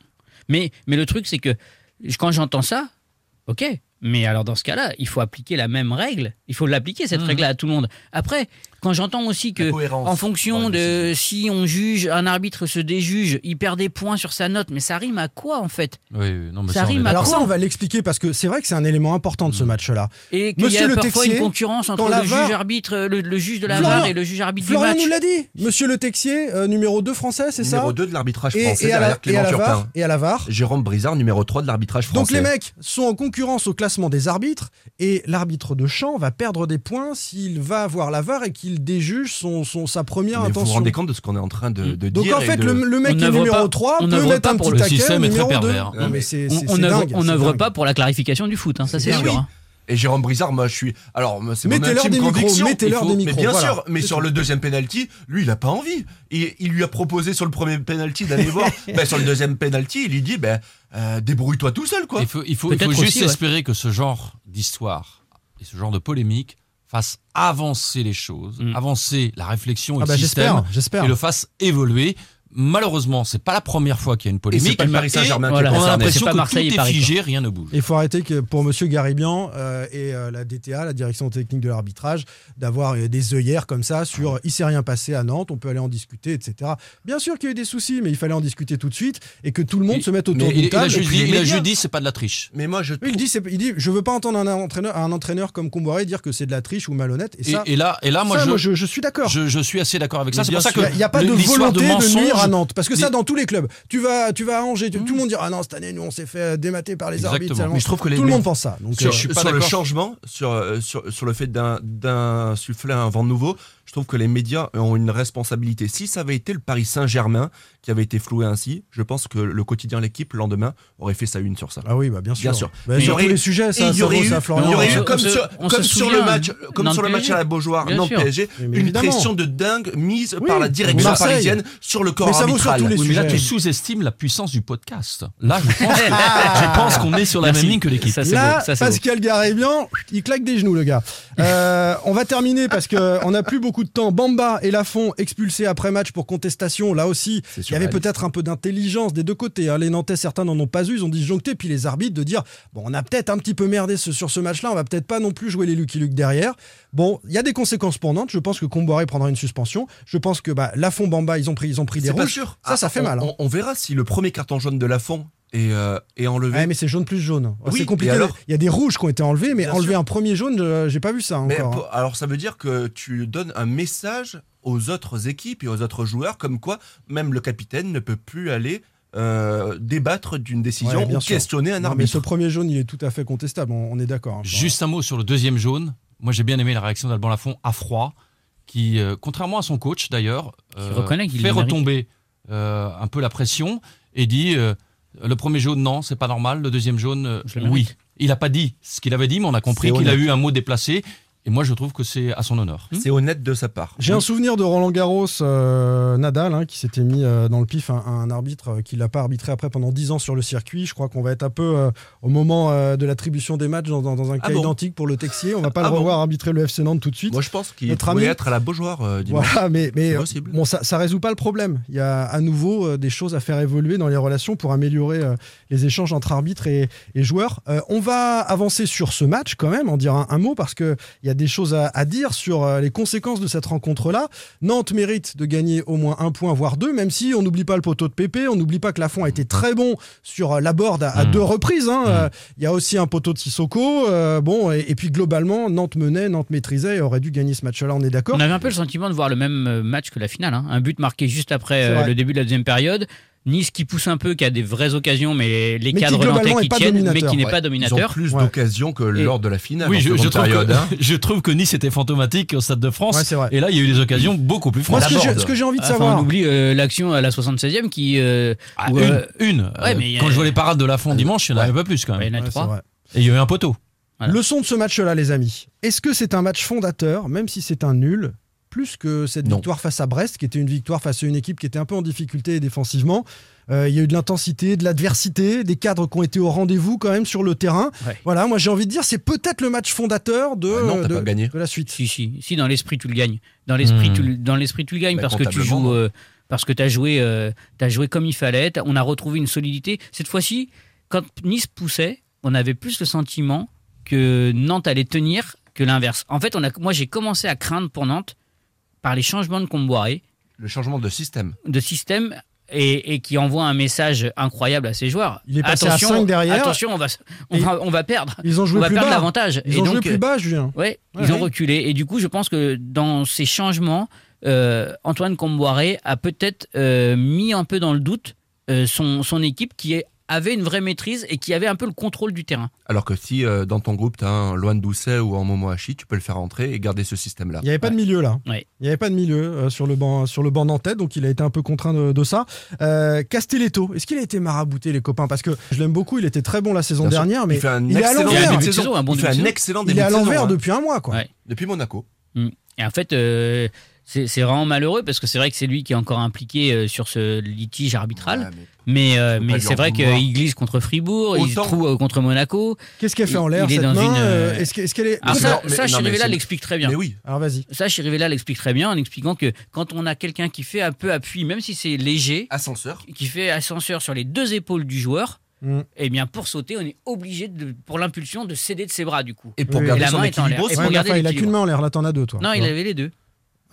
Mais, mais le truc, c'est que quand j'entends ça, ok. Mais alors dans ce cas-là, il faut appliquer la même règle. Il faut l'appliquer cette Mhm. règle à tout le monde. Après, quand j'entends aussi que en fonction de si on juge, un arbitre se déjuge, il perd des points sur sa note. Mais ça rime à quoi en fait? Oui, oui, non, mais Ça rime à. Alors ça, quoi on va l'expliquer parce que c'est vrai que c'est un élément important de ce Mm. match-là. Et qu'il y a Le parfois Texier, une concurrence entre le juge arbitre, le, le juge de la Florian- VAR et le juge arbitre Florian du nous match. l'a dit. Monsieur Le Texier, euh, numéro 2 français, c'est ça? Numéro 2 de l'arbitrage français et à la, derrière et à Clément la VAR, Turpin. et à la VAR. Jérôme Brizard, numéro 3 de l'arbitrage français. Donc les mecs sont en concurrence au classement des arbitres et l'arbitre de champ va perdre des points s'il va avoir la VAR et qu'il déjuge son, son, sa première Mais vous vous intention. rendez compte de ce qu'on est en train de, de Donc dire en et fait, de- le, le mec qui est numéro pas- 3 on peut n'œuvre mettre pas un pour petit le taquet système est très numéro 2. pervers. Non, mais c'est On- c'est- On c'est n'œuvre on pas pour la clarification du foot, hein, ça c'est sûr. oui. hein. Et Jérôme Brizard, moi je suis. Alors, moi, c'est mon Mettez-leur intime des micros, conviction. mettez-leur Il faut- des Mais micros, bien voilà. sûr, mais sur tout. le deuxième penalty, lui, il a pas envie. Et il lui a proposé sur le premier penalty d'aller voir. Ben, sur le deuxième penalty, il lui dit ben, euh, débrouille-toi tout seul, quoi. Il faut, il faut, il Peut-être faut juste aussi, ouais. espérer que ce genre d'histoire et ce genre de polémique fasse avancer les choses, Mm. avancer la réflexion et Ah bah le système, j'espère, j'espère. et le fasse évoluer. Malheureusement, c'est pas la première fois qu'il y a une polémique. pas le Paris Saint-Germain Voilà. On a l'impression que Marseille tout est figé, rien ne bouge. Il faut arrêter que pour Monsieur Garibian euh, et euh, la DTA, la direction technique de l'arbitrage, d'avoir euh, des œillères comme ça sur il s'est rien passé à Nantes, on peut aller en discuter, etc. Bien sûr qu'il y a eu des soucis, mais il fallait en discuter tout de suite et que tout le monde se mette autour Mais d'une il, il a table. il a juste dit, c'est pas de la triche. Mais moi, je Oui, il dit, c'est- il dit, je veux pas entendre un entraîneur, un entraîneur comme Comboiré dire que c'est de la triche ou malhonnête. Et, Et, ça, et là, et là, moi, ça, je, moi, je, je suis d'accord. je, je suis assez d'accord avec ça. C'est pour ça que il n'y a pas de volonté de, mensonge- nuire à Nantes. Parce que ça, dans tous les clubs, tu vas, tu vas à Angers, tu- tout le monde dira Ah non, cette année, nous, on s'est fait démater par les Exactement. arbitres. Mais je trouve que les tout le monde pense ça. Donc, sur, euh, je suis pas sur le changement, sur, euh, sur, sur le fait d'un- d'insuffler un vent nouveau, je trouve que les médias ont une responsabilité. Si ça avait été le Paris Saint-Germain qui avait été floué ainsi, je pense que le quotidien L'équipe, le lendemain, aurait fait sa une sur ça. Ah oui, bah, bien sûr. Bien sûr. Bah, Mais il y sur aurait tous les eu- sujets, Et ça, il y ça aurait vaut, eu, ça, Florian. il y aurait eu on comme, se- sur, comme le match, comme Nantes sur le match PSG. à la Beaujoire, non. PSG, une pression de dingue mise Oui, par la direction parisienne sur le corps mais ça vaut sur tous les Oui, mais là, sujets. tu sous-estimes la puissance du podcast. Là, je pense je pense qu'on est sur la même ligne que l'équipe. Là, Pascal Garébian, il claque des genoux, le gars. Euh, on va terminer parce qu'on n'a plus beaucoup de temps. Bamba et Lafont expulsés après match pour contestation. Là aussi, il y avait peut-être un peu d'intelligence des deux côtés. hein. Les Nantais, certains n'en ont pas eu, ils ont disjoncté. Puis les arbitres de dire bon, on a peut-être un petit peu merdé ce- sur ce match-là, on va peut-être pas non plus jouer les Lucky Luke derrière. Bon, il y a des conséquences pour Nantes. Je pense que Comboiré prendra une suspension. Je pense que bah, Lafont, Bamba, ils ont pris, ils ont pris des C'est pas rouges. sûr. Ça, Ah, ça fait on- mal. hein. On, on verra si le premier carton jaune de Lafont est, euh, est enlevé. Ouais, mais c'est jaune plus jaune. Oui, c'est compliqué. alors Il y a des rouges qui ont été enlevés, mais Bien enlever sûr. un premier jaune, je- j'ai pas vu ça Mais encore. hein. alors ça veut dire que tu donnes un message aux autres équipes et aux autres joueurs comme quoi même le capitaine ne peut plus aller euh, débattre d'une décision Ouais, bien ou sûr. questionner un Non, mais arbitre. ce premier jaune, il est tout à fait contestable. On, on est d'accord. hein. Juste un mot sur le deuxième jaune. Moi, j'ai bien aimé la réaction d'Alban Lafont à froid, qui, euh, contrairement à son coach d'ailleurs, euh, reconnaît qu'il fait retomber euh, un peu la pression et dit euh, le premier jaune, non, c'est pas normal. Le deuxième jaune, euh, oui. Il n'a pas dit ce qu'il avait dit, mais on a compris qu'il a eu un mot déplacé. Et moi, je trouve que c'est à son honneur. C'est honnête de sa part. J'ai un souvenir de Roland Garros, euh, Nadal, hein, qui s'était mis euh, dans le pif un, un arbitre euh, qui l'a pas arbitré après pendant 10 ans sur le circuit. Je crois qu'on va être un peu euh, au moment euh, de l'attribution des matchs dans, dans- dans un Ah cas bon identique pour le Texier. On va pas Ah le bon revoir arbitrer le FC Nantes tout de suite. Moi je pense qu'il pourrait ami- être à la Beaujoire euh, dimanche. Voilà, mais, mais bon, ça, ça résout pas le problème. Il y a à nouveau euh, des choses à faire évoluer dans les relations pour améliorer euh, les échanges entre arbitres et, et joueurs. Euh, on va avancer sur ce match quand même, en dire un, un mot parce que il y a des choses à, à dire sur euh, les conséquences de cette rencontre-là. Nantes mérite de gagner au moins un point, voire deux, même si on n'oublie pas le poteau de Pépé, on n'oublie pas que Lafont a été très bon sur euh, la board à, à Mm. deux reprises. hein. Euh, Il y a aussi un poteau de Sissoko. euh, bon, et, et puis globalement, Nantes menait, Nantes maîtrisait et aurait dû gagner ce match-là. On est d'accord On avait un peu le sentiment de voir le même match que la finale. hein. Un but marqué juste après euh, le début de la deuxième période. Nice qui pousse un peu, qui a des vraies occasions, mais les qui, cadres nantais qui pas tiennent, mais dominateur. qui n'est Ouais, pas Ils ont dominateur. plus Ouais. d'occasions que Et- lors de la finale. Oui, en je, je seconde trouve période, que, hein. je trouve que Nice était fantomatique au Stade de France. Ouais, c'est vrai. et là, il y a eu des occasions beaucoup plus Moi, franches. ce que, j'ai, Laborde. ce que j'ai envie de Enfin, savoir. on oublie euh, l'action à la 76e qui. euh, Ah, où, une, euh, une. ouais, mais il y a- quand je vois les parades de la fond dimanche, il n'y en avait pas plus quand ouais, il même. y en a trois. Et il y a eu un poteau. Leçon de ce match-là, les amis. Est-ce que c'est un match fondateur, même si c'est un nul, plus que cette Non. victoire face à Brest, qui était une victoire face à une équipe qui était un peu en difficulté défensivement Euh, Il y a eu de l'intensité, de l'adversité, des cadres qui ont été au rendez-vous quand même sur le terrain. Ouais. Voilà, moi j'ai envie de dire, c'est peut-être le match fondateur de, Ouais, non, de, pas gagné. de la suite. Si, si, si, dans l'esprit, tu le gagnes. Dans l'esprit, Hmm. tu, le- dans l'esprit, tu le gagnes Bah, parce que tu joues. non. euh, parce que tu as joué, euh, t'as joué comme il fallait. On a retrouvé une solidité. Cette fois-ci, quand Nice poussait, on avait plus le sentiment que Nantes allait tenir que l'inverse. En fait, on a, moi, j'ai commencé à craindre pour Nantes par les changements de Comboiré, Le changement de système. de système. Et, et qui envoie un message incroyable à ses joueurs. Il est passé à attention, cinq derrière. Attention, on va, on va, on va perdre. Ils ont On joué va plus perdre bas. l'avantage. Ils Et ont joué plus bas, Julien. Ouais, Ouais, ils ont reculé. Et du coup, je pense que dans ces changements, euh, Antoine Comboiré a peut-être euh, mis un peu dans le doute euh, son, son équipe qui est- avait une vraie maîtrise et qui avait un peu le contrôle du terrain. Alors que si euh, dans ton groupe, tu as un Loan Doucet ou un Momohashi, tu peux le faire entrer et garder ce système-là. Il n'y avait pas de milieu là. Ouais. Il n'y avait pas de milieu euh, sur le banc sur le banc nantais, donc il a été un peu contraint de, de ça. Euh, Castelletto, est-ce qu'il a été marabouté les copains? Parce que je l'aime beaucoup, il était très bon la saison Bien sûr. dernière, mais il fait un il est à excellent l'envers. début de Début de saison. saison, un bon il fait début de un saison. excellent il début est à l'envers hein. depuis un mois quoi. Ouais. Depuis Monaco. Mm. Et en fait, euh, c'est vraiment malheureux parce que c'est vrai que c'est lui qui est encore impliqué euh, sur ce litige arbitral. Ouais, mais Mais, euh, mais c'est vrai qu'il glisse contre Fribourg, il se trouve euh, contre Monaco. Qu'est-ce qu'elle fait en l'air est cette dans main une, Est-ce que- est-ce qu'elle est Alors ça, non, mais- ça non, Chirivella l'explique très bien. Mais oui. Alors vas-y. Ça, Chirivella l'explique très bien en expliquant que quand on a quelqu'un qui fait un peu appui, même si c'est léger, Ascenseur. qui fait ascenseur sur les deux épaules du joueur, Mm. eh bien pour sauter, on est obligé, de, pour l'impulsion, de céder de ses bras du coup. Et pour Oui, garder la son main est en l'air. Et il a qu'une main en l'air, là t'en as deux toi. Non, il avait les deux.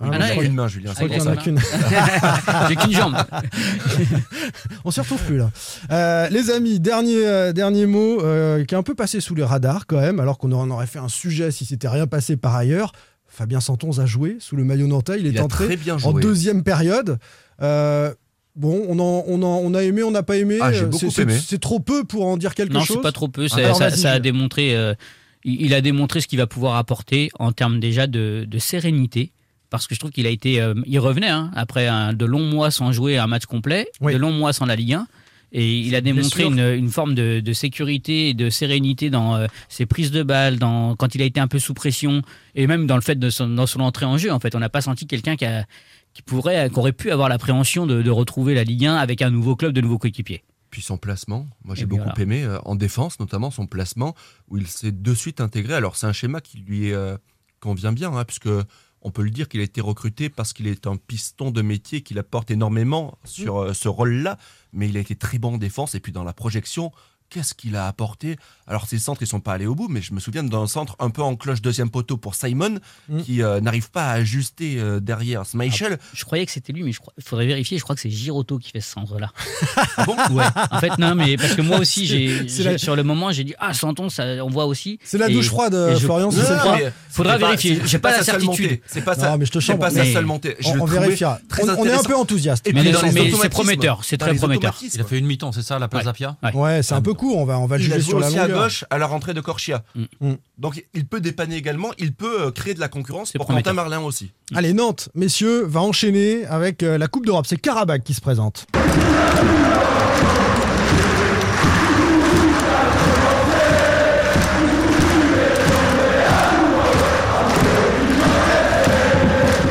Ah, Ah, non, une main, Julien. je crois c'est qu'il y pour en a ça. qu'une. J'ai qu'une jambe. On s'y retrouve plus là. Euh, les amis, dernier, euh, dernier mot euh, qui est un peu passé sous les radars quand même, alors qu'on en aurait fait un sujet si c'était rien passé par ailleurs. Fabien Santons a joué sous le maillot nantais, il est Il entré bien en deuxième période. Euh, bon, on, en- on, en- on a aimé, on n'a pas aimé. Ah, c'est- aimé. C'est trop peu pour en dire quelque non, chose. c'est pas trop peu. Ça, Alors, ça- a démontré, euh, il il a démontré ce qu'il va pouvoir apporter en termes déjà de, de sérénité. Parce que je trouve qu'il a été. euh, il revenait hein, après un- de longs mois sans jouer un match complet, Oui. de longs mois sans la Ligue 1. Et il a démontré une, une forme de, de sécurité et de sérénité dans euh, ses prises de balles, dans, quand il a été un peu sous pression, et même dans le fait de son, dans son entrée en jeu. En fait, on n'a pas senti quelqu'un qui, pourrait, qui aurait pu avoir l'appréhension de, de retrouver la Ligue 1 avec un nouveau club, de nouveaux coéquipiers. Puis son placement, moi j'ai beaucoup voilà. aimé, euh, en défense notamment son placement, où il s'est de suite intégré. Alors c'est un schéma qui lui euh, convient bien, hein, puisque on peut le dire qu'il a été recruté parce qu'il est un piston de métier, qu'il apporte énormément sur euh, ce rôle-là, mais il a été très bon en défense, et puis dans la projection, qu'est-ce qu'il a apporté? Alors ces centres, ils sont pas allés au bout, mais je me souviens d'un centre un peu en cloche deuxième poteau pour Simon, Mm. qui euh, n'arrive pas à ajuster euh, derrière Schmeichel. Je croyais que c'était lui, mais il faudrait vérifier. Je crois que c'est Giroto qui fait ce centre-là. Ah bon? Ouais. En fait, non, mais parce que moi aussi, j'ai, C'est j'ai- la- sur le moment, j'ai dit ah Santon, ça, on voit aussi. C'est la Et- douche froide, et je- Florian, c'est mais Faudra pas- vérifier. J'ai c'est pas la certitude. C'est pas ça. Non, mais je te chambre. pas sa Mais- seule montée. Je on, vérifiera. très On, est un peu enthousiaste. Mais c'est prometteur, c'est très prometteur. Il a fait une mi-temps, c'est ça, la place d'Apia Ouais, c'est un peu On va, on va Il a juger joué sur la aussi à gauche à la rentrée de Corchia. Mm. Donc il peut dépanner également, il peut euh, créer de la concurrence pour. Quentin Marlin aussi. Allez, Nantes, messieurs, va enchaîner avec euh, la Coupe d'Europe. C'est Karabakh qui se présente.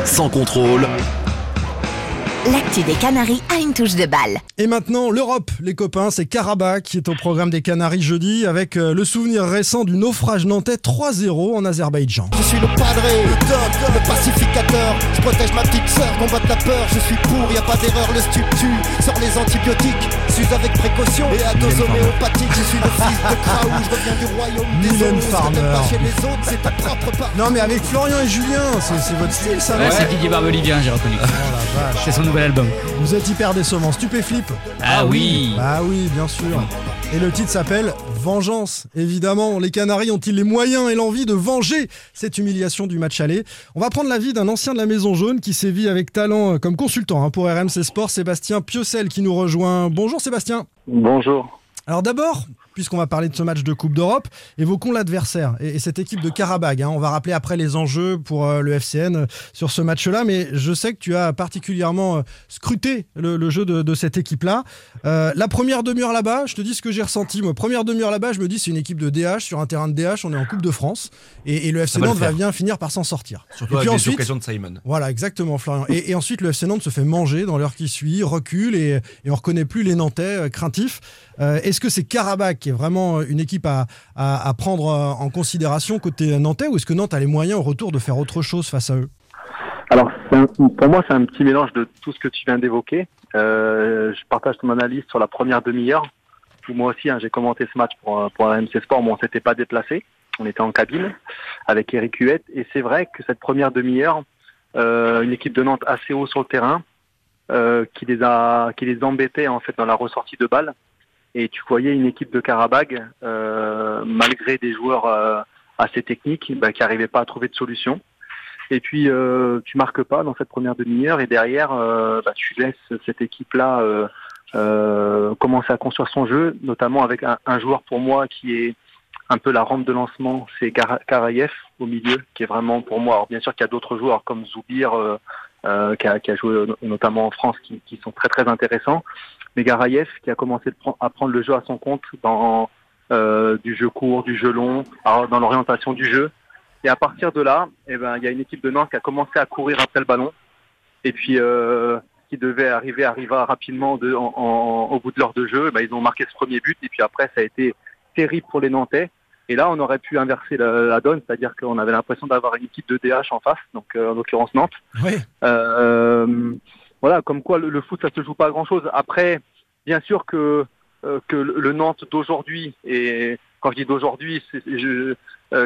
Sans contrôle, L'actu des Canaries a une touche de balle. Et maintenant, l'Europe, les copains, c'est Karabakh qui est au programme des Canaries jeudi avec euh, le souvenir récent du naufrage nantais 3-0 en Azerbaïdjan. Je suis le padré, le doc, le pacificateur. Je protège ma petite sœur, combattre la peur. Je suis pour, y a pas d'erreur, le stup tue. Sors les antibiotiques, s'use avec précaution. Et à dose homéopathique, je suis le fils de Kraou. Je reviens du royaume des Mylène Farmer. chez les autres, c'est ta propre part. Non mais avec Florian et Julien, c'est votre style ça, Ouais, c'est Didier Barbelivien, j'ai reconnu. Oh la vache. C'est son nouvel album. Vous êtes hyper décevant. Stupéflip Ah oui. Bah oui, bien sûr. Et le titre s'appelle Vengeance. Évidemment, les Canaries ont-ils les moyens et l'envie de venger cette humiliation du match aller? On va prendre l'avis d'un ancien de la Maison Jaune qui sévit avec talent euh, comme consultant hein, pour RMC Sport, Sébastien Piocel qui nous rejoint. Bonjour Sébastien. Bonjour. Alors d'abord, puisqu'on va parler de ce match de Coupe d'Europe, évoquons l'adversaire et, et cette équipe de Karabag. hein. On va rappeler après les enjeux pour euh, le FCN euh, sur ce match-là, mais je sais que tu as particulièrement euh, scruté le, le jeu de, de cette équipe-là. Euh, la première demi-heure là-bas, je te dis ce que j'ai ressenti. Moi, première demi-heure là-bas, je me dis c'est une équipe de DH sur un terrain de DH. On est en Coupe de France et, et le FC va Nantes va bien finir par s'en sortir. Surtout et avec puis des ensuite, de Simon. voilà, exactement, Florian. Et, et ensuite, le FC Nantes se fait manger dans l'heure qui suit, recule et, et on reconnaît plus les Nantais euh, craintifs. Euh, Est-ce que c'est Karabakh qui est vraiment une équipe à, prendre euh, en considération côté Nantais ou est-ce que Nantes a les moyens au retour de faire autre chose face à eux? Alors, pour moi, c'est un petit mélange de tout ce que tu viens d'évoquer. Euh, je partage ton analyse sur la première demi-heure. Moi aussi, hein, j'ai commenté ce match pour, euh, pour MC Sport, mais on s'était pas déplacé. On était en cabine avec Eric Huette. Et c'est vrai que cette première demi-heure, euh, une équipe de Nantes assez haut sur le terrain, euh, qui les a, qui les embêtait en fait dans la ressortie de balles. Et tu voyais une équipe de Karabag, euh, malgré des joueurs euh, assez techniques, bah, qui n'arrivaient pas à trouver de solution. Et puis euh, tu marques pas dans cette première demi-heure et derrière euh, bah, tu laisses cette équipe-là euh, euh, commencer à construire son jeu, notamment avec un, un joueur pour moi qui est un peu la rampe de lancement, c'est Kara- Karayev au milieu, qui est vraiment pour moi. Alors bien sûr qu'il y a d'autres joueurs comme Zoubir, qui, a, qui a joué no- notamment en France, qui, qui sont très très intéressants. Mais Garayev qui a commencé à prendre le jeu à son compte dans euh, du jeu court, du jeu long, dans l'orientation du jeu. Et à partir de là, eh ben, il y a une équipe de Nantes qui a commencé à courir après le ballon. Et puis, euh, qui devait arriver, arriva rapidement de, en, en- au bout de l'heure de jeu. Eh ben, ils ont marqué ce premier but. Et puis après, ça a été terrible pour les Nantais. Et là, on aurait pu inverser la, la donne, c'est-à-dire qu'on avait l'impression d'avoir une équipe de DH en face, donc euh, en l'occurrence Nantes. Oui. Euh, voilà, comme quoi le, le foot, ça se joue pas à grand-chose. Après, bien sûr que euh, que le Nantes d'aujourd'hui et quand je dis d'aujourd'hui, euh,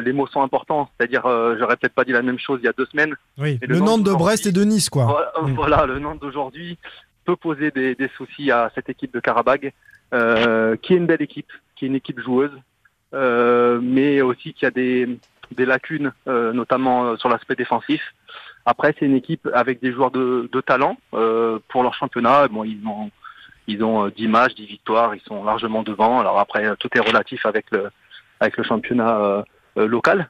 les mots sont importants. C'est-à-dire, euh, j'aurais peut-être pas dit la même chose il y a deux semaines. Oui, le, Nantes de Brest et de Nice, quoi. Voilà, Mm. voilà, le Nantes d'aujourd'hui peut poser des, des soucis à cette équipe de Karabag, euh, qui est une belle équipe, qui est une équipe joueuse, euh, mais aussi qui a des, des lacunes, euh, notamment sur l'aspect défensif. Après, c'est une équipe avec des joueurs de, de talent euh, pour leur championnat. Bon, ils ont ils ont euh, 10 matchs, 10 victoires, ils sont largement devant. Alors après, euh, tout est relatif avec le avec le championnat euh, euh, local.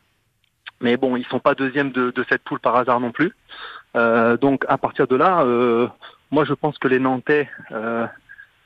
Mais bon, ils sont pas deuxièmes de, de cette poule par hasard non plus. Euh, donc à partir de là, euh, moi je pense que les Nantais euh,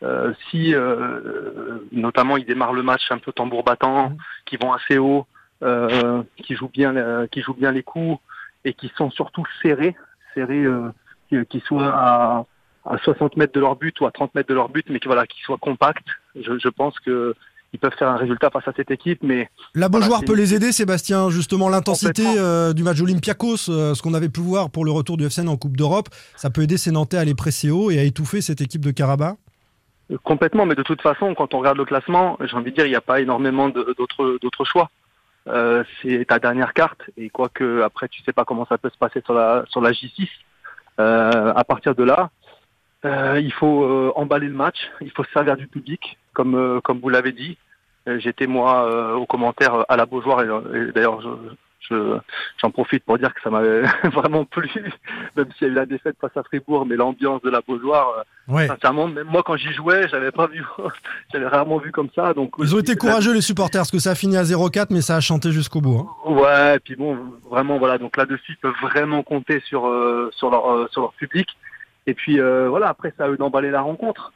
euh, si euh, notamment ils démarrent le match un peu tambour battant, qui vont assez haut, euh, qui jouent bien, euh, qui jouent bien les coups et qui sont surtout serrés, serrés, euh, qui, qui soient à, à 60 mètres de leur but ou à 30 mètres de leur but, mais qui voilà, qui soient compacts. Je, je pense que ils peuvent faire un résultat face à cette équipe, mais La Voilà, Beaujoire c'est- peut les aider, Sébastien, justement l'intensité euh, du match Olympiakos, euh, ce qu'on avait pu voir pour le retour du FCN en Coupe d'Europe, ça peut aider ces Nantais à les presser haut et à étouffer cette équipe de Karabakh? Complètement, mais de toute façon, quand on regarde le classement, j'ai envie de dire, il n'y a pas énormément d'autres choix. Euh, c'est ta dernière carte, et quoique après, tu sais pas comment ça peut se passer sur la sur la J6. Euh, à partir de là, euh, il faut euh, emballer le match, il faut se servir du public, comme comme vous l'avez dit. J'étais moi aux commentaires à la Beaujoire, et, et d'ailleurs, je je- j'en profite pour dire que ça m'avait vraiment plu, même s'il y a eu la défaite face à Fribourg, mais l'ambiance de la Beaujoire. euh, Ouais. Sincèrement, même moi quand j'y jouais, j'avais pas vu, j'avais rarement vu comme ça. Donc Ils ont été courageux les supporters, parce que ça a fini à 0-4, mais ça a chanté jusqu'au bout. hein. Ouais, et puis bon, vraiment voilà. Donc là-dessus, ils peuvent vraiment compter sur euh, sur leur euh, sur leur public. Et puis euh, voilà, après, c'est à eux d'emballer la rencontre.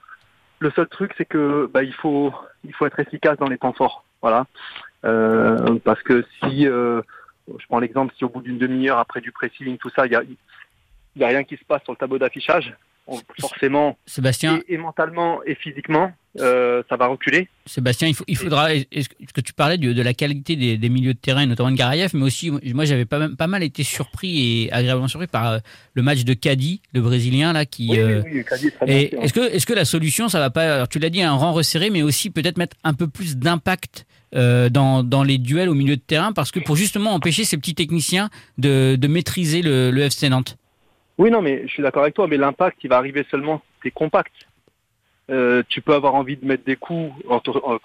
Le seul truc, c'est que bah, il faut il faut être efficace dans les temps forts. Voilà, Euh, parce que si euh, je prends l'exemple, si au bout d'une demi-heure après du pressing, tout ça, il y a y a rien qui se passe sur le tableau d'affichage, on- forcément, Sébastien, et, et mentalement et physiquement, euh, ça va reculer. Sébastien, il, faut- il faudra. Est-ce que tu parlais de, de la qualité des, des milieux de terrain, notamment de Garayev, mais aussi, moi j'avais pas, mal- pas mal été surpris et agréablement surpris par euh, le match de Caddy, le Brésilien, là, qui. Oui, euh, oui, oui, Caddy est hein. est-ce que, la solution, ça va pas. Alors tu l'as dit, un rang resserré, mais aussi peut-être mettre un peu plus d'impact euh, dans, dans les duels au milieu de terrain, parce que pour justement empêcher ces petits techniciens de, de maîtriser le, le FC Nantes? Oui, non, mais je suis d'accord avec toi, mais l'impact, il va arriver seulement si compact. Euh, tu peux avoir envie de mettre des coups, quand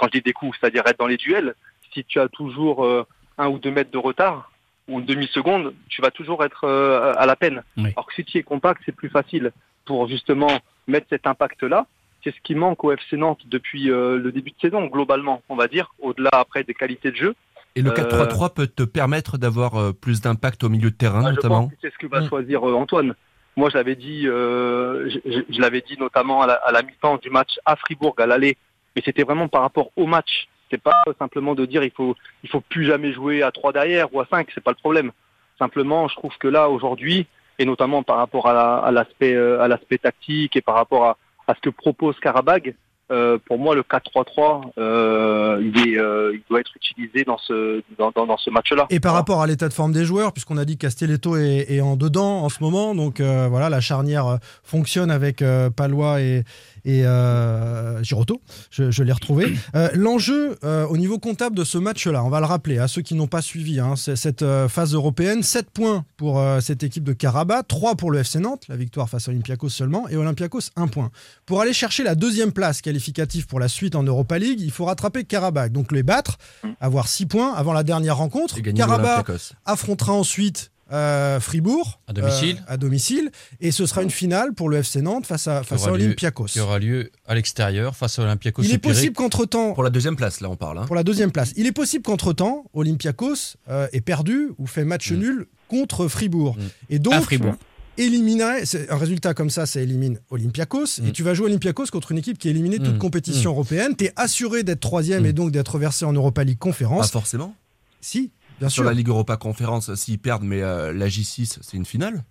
je dis des coups, c'est-à-dire être dans les duels, si tu as toujours euh, un ou deux mètres de retard, ou une demi-seconde, tu vas toujours être euh, à la peine. Oui. Alors que si tu es compact, c'est plus facile pour justement mettre cet impact-là. C'est ce qui manque au FC Nantes depuis le début de saison, globalement, on va dire, au-delà après des qualités de jeu. Et le Euh, 4-3-3 peut te permettre d'avoir plus d'impact au milieu de terrain, je notamment pense que c'est ce que va Mm. choisir Antoine. Moi, je l'avais dit, euh, je, je- l'avais dit notamment à la, à la mi-temps du match à Fribourg, à l'aller, mais c'était vraiment par rapport au match. C'est pas simplement de dire il faut il faut plus jamais jouer à 3 derrière ou à 5, c'est pas le problème. Simplement, je trouve que là aujourd'hui, et notamment par rapport à la- l'aspect euh, à l'aspect tactique et par rapport à, à ce que propose Karabag, euh, pour moi le 4-3-3, euh, il, est, euh, il doit être utilisé dans ce dans, dans, dans ce match-là. Et par rapport à l'état de forme des joueurs, puisqu'on a dit que Castelletto est, est en dedans en ce moment, donc euh, voilà, la charnière euh, fonctionne avec euh, Palois et, et euh, Girotto, je, je l'ai retrouvé. Euh, L'enjeu euh, au niveau comptable de ce match-là, on va le rappeler à ceux qui n'ont pas suivi hein, cette phase européenne, 7 points pour cette équipe de Karabakh, 3 pour le FC Nantes, la victoire face à Olympiakos seulement, et Olympiakos 1 point. Pour aller chercher la deuxième place qualificative pour la suite en Europa League, il faut rattraper Karabakh, donc les battre, avoir 6 points avant la dernière rencontre. Karabakh affrontera ensuite euh, Fribourg À domicile. euh, à domicile et ce sera une finale pour le FC Nantes face à, qui face à aura lieu- Olympiakos. Qui aura lieu à l'extérieur face à Olympiakos. Il est possible qu'entre-temps, Pour la deuxième place, là, on parle. hein. pour la deuxième place, il est possible qu'entre-temps, Olympiakos euh, ait perdu ou fait match Mm. nul contre Fribourg. Mm. Et donc, À Fribourg. éliminer, c'est- un résultat comme ça, ça élimine Olympiakos. Mm. Et tu vas jouer Olympiakos contre une équipe qui est éliminée de toute Mm. compétition européenne. Tu es assuré d'être troisième Mm. et donc d'être versé en Europa League Pas conférence. forcément. si, bien Sur sûr. la Ligue Europa Conférence, s'ils perdent, mais euh, la J6, c'est une finale?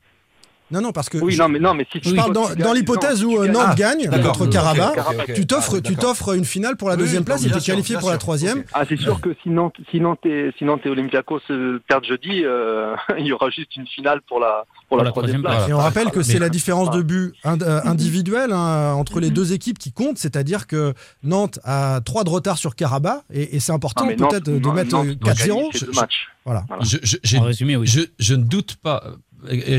Non, non, parce que Oui, je, non, mais non, mais si je tu parle dans, tu l'hypothèse où tu euh, Nantes Ah, gagne contre Karabakh. Tu t'offres, Ah, tu une finale pour la Oui, deuxième place et t'es sûr, qualifié pour la troisième. Ah, c'est sûr que si Nantes, si Nantes et, si Nantes et Olympiakos perdent jeudi, euh, il y aura juste une finale pour la, pour, la, troisième place. Et on rappelle que c'est la différence de but ind- euh, individuelle hein, entre les deux équipes qui compte, c'est-à-dire que Nantes a 3 de retard sur Karabakh et, et c'est important Ah, peut-être de mettre Nantes euh, doit 4-0. gagner ces deux matchs. Voilà. Oui. je ne doute pas.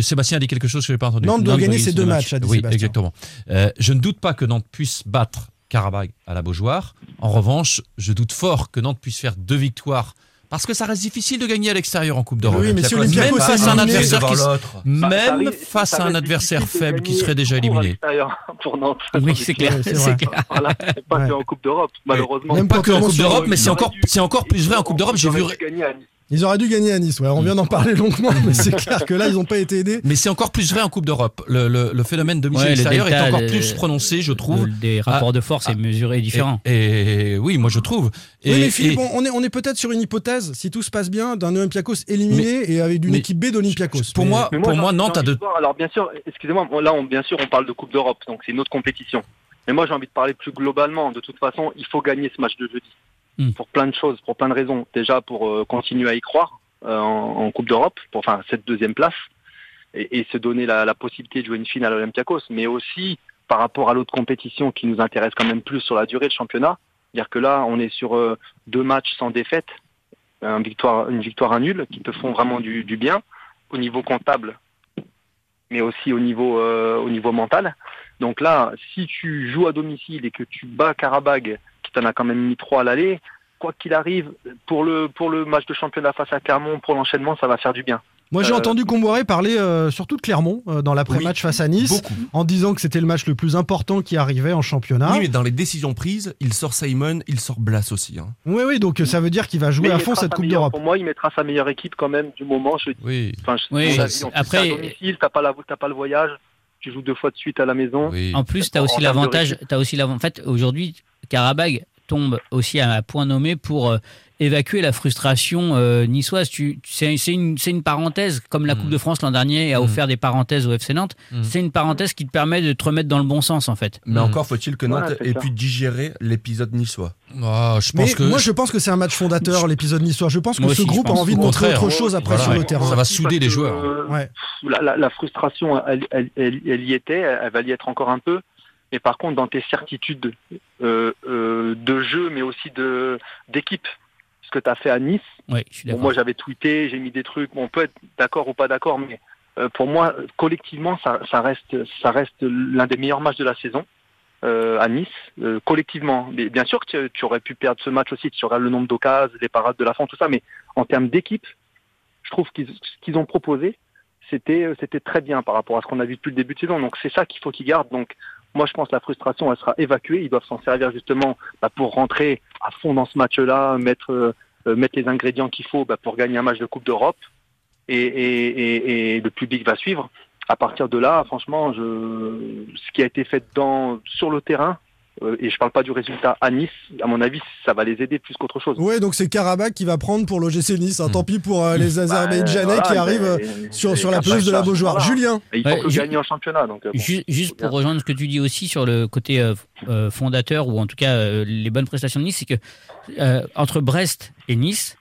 Sébastien a dit quelque chose que je n'ai pas entendu. Nantes doit gagner ses deux matchs, a dit Oui, Sébastien. exactement. Euh, je ne doute pas que Nantes puisse battre Karabakh à la Beaujoire. En revanche, je doute fort que Nantes puisse faire deux victoires. Parce que ça reste difficile de gagner à l'extérieur en Coupe d'Europe. Oui, mais si Même face est à un adversaire qui, même Ça- ça face ça à un adversaire faible qui serait déjà éliminé. pour Nantes. Oui, c'est clair. C'est clair. Voilà, pas Ouais. que en Coupe d'Europe, malheureusement. Même Pas quand que en Coupe d'Europe, mais c'est encore, c'est encore plus vrai en Coupe d'Europe. J'ai vu, auraient dû gagner à Nice. Ils auraient dû gagner à Nice, ouais. On vient d'en parler longuement, mais c'est clair que là, ils n'ont pas été aidés. Mais c'est encore plus vrai en Coupe d'Europe. Le, le- le phénomène de mise Ouais, est encore plus prononcé, je trouve. Le- des rapports Ah, de force ah, est mesuré différent. Et, et oui, moi je trouve. Et, oui, mais Philippe, et- on- est, on est peut-être sur une hypothèse, si tout se passe bien, d'un Olympiakos éliminé et avec d'une équipe B d'Olympiakos. pour Mais- moi, Mais pour moi, Nantes a envie de. de voir- Alors bien sûr, excusez-moi, là on, bien sûr on parle de Coupe d'Europe, donc c'est une autre compétition. Mais moi j'ai envie de parler plus globalement. De toute façon, il faut gagner ce match de jeudi. Hmm. Pour plein de choses, pour plein de raisons. Déjà pour euh, continuer à y croire euh, en, Coupe d'Europe, pour enfin cette deuxième place, et, se donner la, possibilité de jouer une finale à Olympiakos, mais aussi par rapport à l'autre compétition qui nous intéresse quand même plus sur la durée de championnat. C'est-à-dire que là, on est sur euh, deux matchs sans défaite, un victoire, une victoire, un nul, qui te font vraiment du, du bien au niveau comptable, mais aussi au niveau, euh, au niveau mental. Donc là, si tu joues à domicile et que tu bats Karabag, qui t'en a quand même mis trois à l'aller, quoi qu'il arrive, pour le, pour le match de championnat face à Clermont, pour l'enchaînement, ça va faire du bien. Moi, j'ai Euh, entendu Comboiré parler euh, surtout de Clermont euh, dans l'après-match face à Nice, beaucoup. en disant que c'était le match le plus important qui arrivait en championnat. Oui, mais dans les décisions prises, il sort Simon, il sort Blas aussi. hein. Oui, oui, donc ça veut dire qu'il va jouer Mais à fond cette Coupe d'Europe. Pour moi, il mettra sa meilleure équipe quand même du moment. Je, Oui. enfin, je- Oui, mon avis, en plus, après- à domicile, t'as pas, la, t'as pas le voyage, tu joues deux fois de suite à la maison. Oui. En plus, tu as. T'as aussi l'avantage. En fait, aujourd'hui, Karabag tombe aussi à un point nommé pour euh, évacuer la frustration euh, niçoise. Tu, tu- c'est, c'est une, c'est une parenthèse, comme la Mm. Coupe de France l'an dernier a Mm. offert des parenthèses au FC Nantes. Mm. C'est une parenthèse qui te permet de te remettre dans le bon sens, en fait. Mais Mm. encore faut-il que Nantes ait ça. pu digérer l'épisode niçois. Ah, je Mais pense que. moi, je pense que c'est un match fondateur, l'épisode niçois. Je pense que Moi ce aussi, groupe a envie de montrer contraire. autre chose après Voilà, sur le ouais. terrain. Ça va souder les joueurs. euh, Ouais. la, la- la frustration, elle, elle- elle- elle y était, elle, va y être encore un peu. Mais par contre, dans tes certitudes de jeu, mais aussi de d'équipe, ce que tu as fait à Nice, Oui, je suis bon, d'accord. moi j'avais tweeté, j'ai mis des trucs, bon, on peut être d'accord ou pas d'accord, mais euh, pour moi, collectivement, ça, ça reste, ça reste l'un des meilleurs matchs de la saison euh, à Nice, euh, collectivement. Mais bien sûr que tu, tu aurais pu perdre ce match aussi, tu aurais le nombre d'occasions, les parades de la fin, tout ça, mais en termes d'équipe, je trouve qu'ils ce qu'ils ont proposé, c'était euh, c'était très bien par rapport à ce qu'on a vu depuis le début de saison. Donc c'est ça qu'il faut qu'ils gardent. Donc moi je pense que la frustration sera évacuée. Ils doivent s'en servir justement bah, pour rentrer à fond dans ce match-là, mettre euh, euh, mettre les ingrédients qu'il faut bah, pour gagner un match de Coupe d'Europe. Et, le public va suivre. À partir de là, franchement, ce qui a été fait sur le terrain, et je parle pas du résultat à Nice, à mon avis, ça va les aider plus qu'autre chose. Ouais, donc c'est Karabakh qui va prendre pour l'OGC Nice. hein. Tant pis pour euh, les Azerbaïdjanais Bah, qui voilà, arrivent mais- euh, sur, sur la pelouse de la Beaujoire. voilà. Julien Et il faut Ouais, gagner en championnat. Donc, euh, bon. Ju- Juste pour rejoindre ce que tu dis aussi sur le côté euh, euh, fondateur ou en tout cas euh, les bonnes prestations de Nice, c'est que euh, entre Brest et Nice,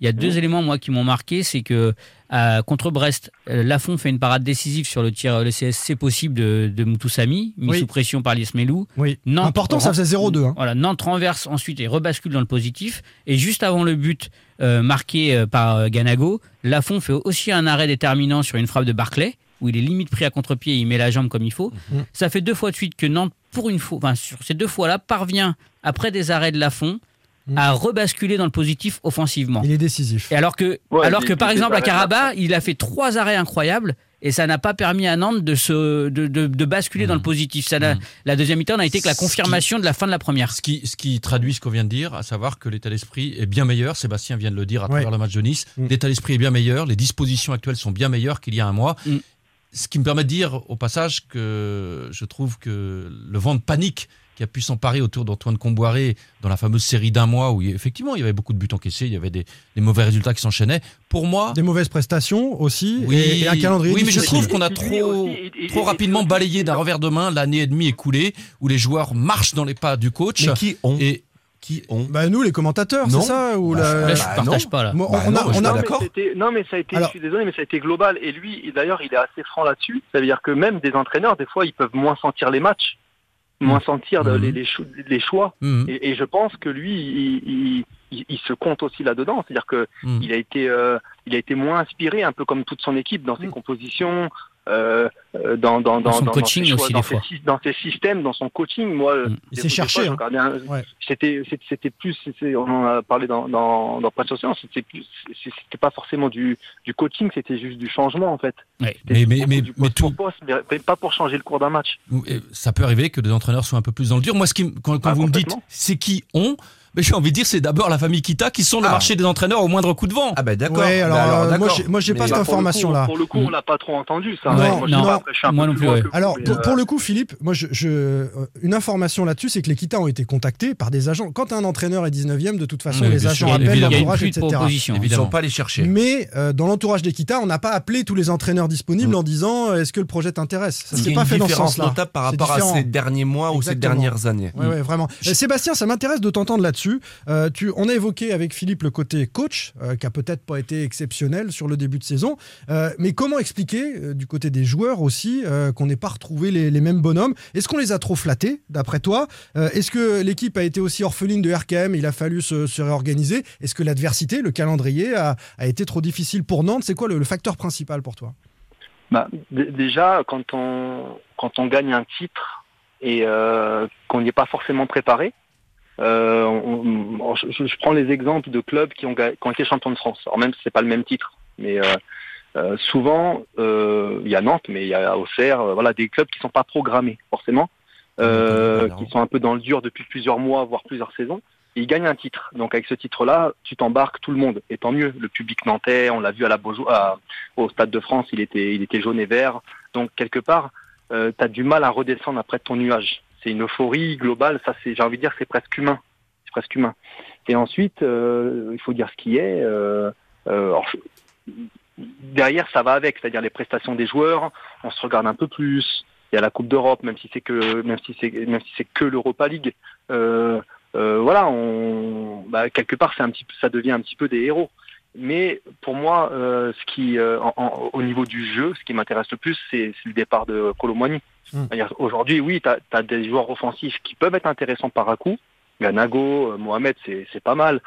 il y a deux éléments moi qui m'ont marqué, c'est que euh, contre Brest, euh, Lafont fait une parade décisive sur le tir le CSC possible de, de Moutoussamy, mis Oui. sous pression par Liesmelou. Oui. Nantes Important, ça faisait 0-2. hein. Voilà, Nantes renverse ensuite et rebascule dans le positif. Et juste avant le but euh, marqué euh, par euh, Ganago, Lafont fait aussi un arrêt déterminant sur une frappe de Barclay, où il est limite pris à contre-pied et il met la jambe comme il faut. Mhm. Ça fait deux fois de suite que Nantes, pour une fois, enfin, sur ces deux fois-là, parvient, après des arrêts de Lafont, Mhm. à rebasculer dans le positif offensivement. Il est décisif. Et alors que, Ouais, alors que par exemple, à des arrêts Caraba, il a fait trois arrêts incroyables et ça n'a pas permis à Nantes de, se, de, de, de basculer dans le positif. Ça Mhm. La deuxième mi-temps n'a été que la qui- confirmation de la fin de la première. Ce qui, ce qui traduit ce qu'on vient de dire, à savoir que l'état d'esprit est bien meilleur. Sébastien vient de le dire à Ouais. travers le match de Nice. Mm. L'état d'esprit est bien meilleur. Les dispositions actuelles sont bien meilleures qu'il y a un mois. Ce qui me permet de dire au passage que je trouve que le vent de panique qui a pu s'emparer autour d'Antoine Comboiré dans la fameuse série d'un mois où effectivement il y avait beaucoup de buts encaissés, il y avait des, des mauvais résultats qui s'enchaînaient. Pour moi, Des mauvaises prestations aussi oui, et, et un calendrier oui mais je trouve qu'on a trop, trop rapidement balayé d'un revers de main l'année et demie écoulée où les joueurs marchent dans les pas du coach. Mais qui ont Et Qui ont Bah nous les commentateurs, c'est ça ou Bah, la- Là, je bah, partage non. pas là. Moi, Bah on non, a, on a- d'accord. Non, mais ça a été, Alors- je suis désolé, mais ça a été global. Et lui, d'ailleurs, il est assez franc là-dessus. Ça veut dire que même des entraîneurs, des fois, ils peuvent moins sentir les matchs, moins sentir Mhm. les, les cho- les choix. Mhm. Et, et je pense que lui, il, il- il- il se compte aussi là-dedans. C'est-à-dire que Mhm. il a été, euh, il a été moins inspiré, un peu comme toute son équipe, dans ses Mhm. compositions. Euh, euh, dans, dans, Dans son dans, coaching ses choix, aussi, dans des ses fois. sy- dans ses systèmes, dans son coaching. Moi, euh, s'est des cherché, hein. Ouais. C'était, c'était- plus, on en a parlé dans, dans, dans c'était plus, c'est- c'était pas forcément du, du coaching, c'était juste du changement, en fait. Ouais. Mais, mais, mais, mais tout, pour poste, mais mais pas pour changer le cours d'un match. Ça peut arriver que des entraîneurs soient un peu plus dans le dur. Moi, ce qui, quand, quand Ah, vous me dites c'est qui ont, mais j'ai envie de dire c'est d'abord la famille Kita qui sont le Ah. marché des entraîneurs au moindre coup de vent. Ah ben d'accord. Ouais, alors, Bah euh, moi, j'ai- moi, j'ai pas cette pour le coup, information-là. Pour le coup, on l'a pas trop entendu, ça. Non, Ouais, moi, non. pas, après, je suis un Moi peu non plus ouais. Alors, pour, euh, pour le coup, Philippe, moi, je, je- euh, une information là-dessus, c'est que les Kita ont été contactés par des agents. Quand un entraîneur est 19e, de toute façon, Oui, les agents sûr, appellent l'entourage, etc. Ils ne Évidemment. sont pas allés chercher. Mais euh, dans l'entourage des Kita, on n'a pas appelé tous les entraîneurs disponibles Mm. en disant euh, est-ce que le projet t'intéresse? Ça s'est pas fait dans ce sens-là. par C'est rapport à différent. ces derniers mois ou ces dernières années. Ouais, vraiment. Euh, Sébastien, ça m'intéresse de t'entendre là-dessus. Euh, on a évoqué avec Philippe le côté coach, euh, qui a peut-être pas été exceptionnel sur le début de saison. Euh, mais comment expliquer, du côté des joueurs aussi, qu'on n'ait pas retrouvé les, mêmes bonhommes? Est-ce qu'on les a trop flattés, d'après toi? Est-ce que l'équipe a été aussi orpheline de RKM Il a fallu se, se réorganiser? Est-ce que l'adversité, le calendrier, a, été trop difficile pour Nantes? C'est quoi le, facteur principal pour toi? Bah, déjà, quand on, quand on gagne un titre et qu'on n'y est pas forcément préparé, euh, on- on- je, je prends les exemples de clubs qui ont, qui ont été champions de France. Alors même si c'est pas le même titre, mais euh, euh, souvent euh, il y a Nantes, mais il y a Auxerre, euh, voilà, des clubs qui sont pas programmés forcément, euh, qui sont un peu dans le dur depuis plusieurs mois, voire plusieurs saisons. Et ils gagnent un titre. Donc avec ce titre-là, tu t'embarques tout le monde. Et tant mieux. Le public nantais, on l'a vu à la Beaujo- à- au Stade de France, il était, il était jaune et vert. Donc quelque part, euh, tu as du mal à redescendre après ton nuage. C'est une euphorie globale. Ça, c'est, j'ai envie de dire, c'est presque humain. C'est presque humain. Et ensuite, euh, il faut dire ce qui est. Euh, euh, derrière, ça va avec, c'est-à-dire les prestations des joueurs. On se regarde un peu plus. Il y a la Coupe d'Europe, même si c'est que, même si c'est, même si c'est que l'Europa League. Voilà, bah, quelque part, c'est un petit, ça devient un petit peu des héros. Mais pour moi, ce qui, au niveau du jeu, ce qui m'intéresse le plus, c'est le départ de Colomwani. Mm. Aujourd'hui, oui, tu as, des joueurs offensifs qui peuvent être intéressants par à coup. Ganago, euh, Mohamed, c'est pas mal.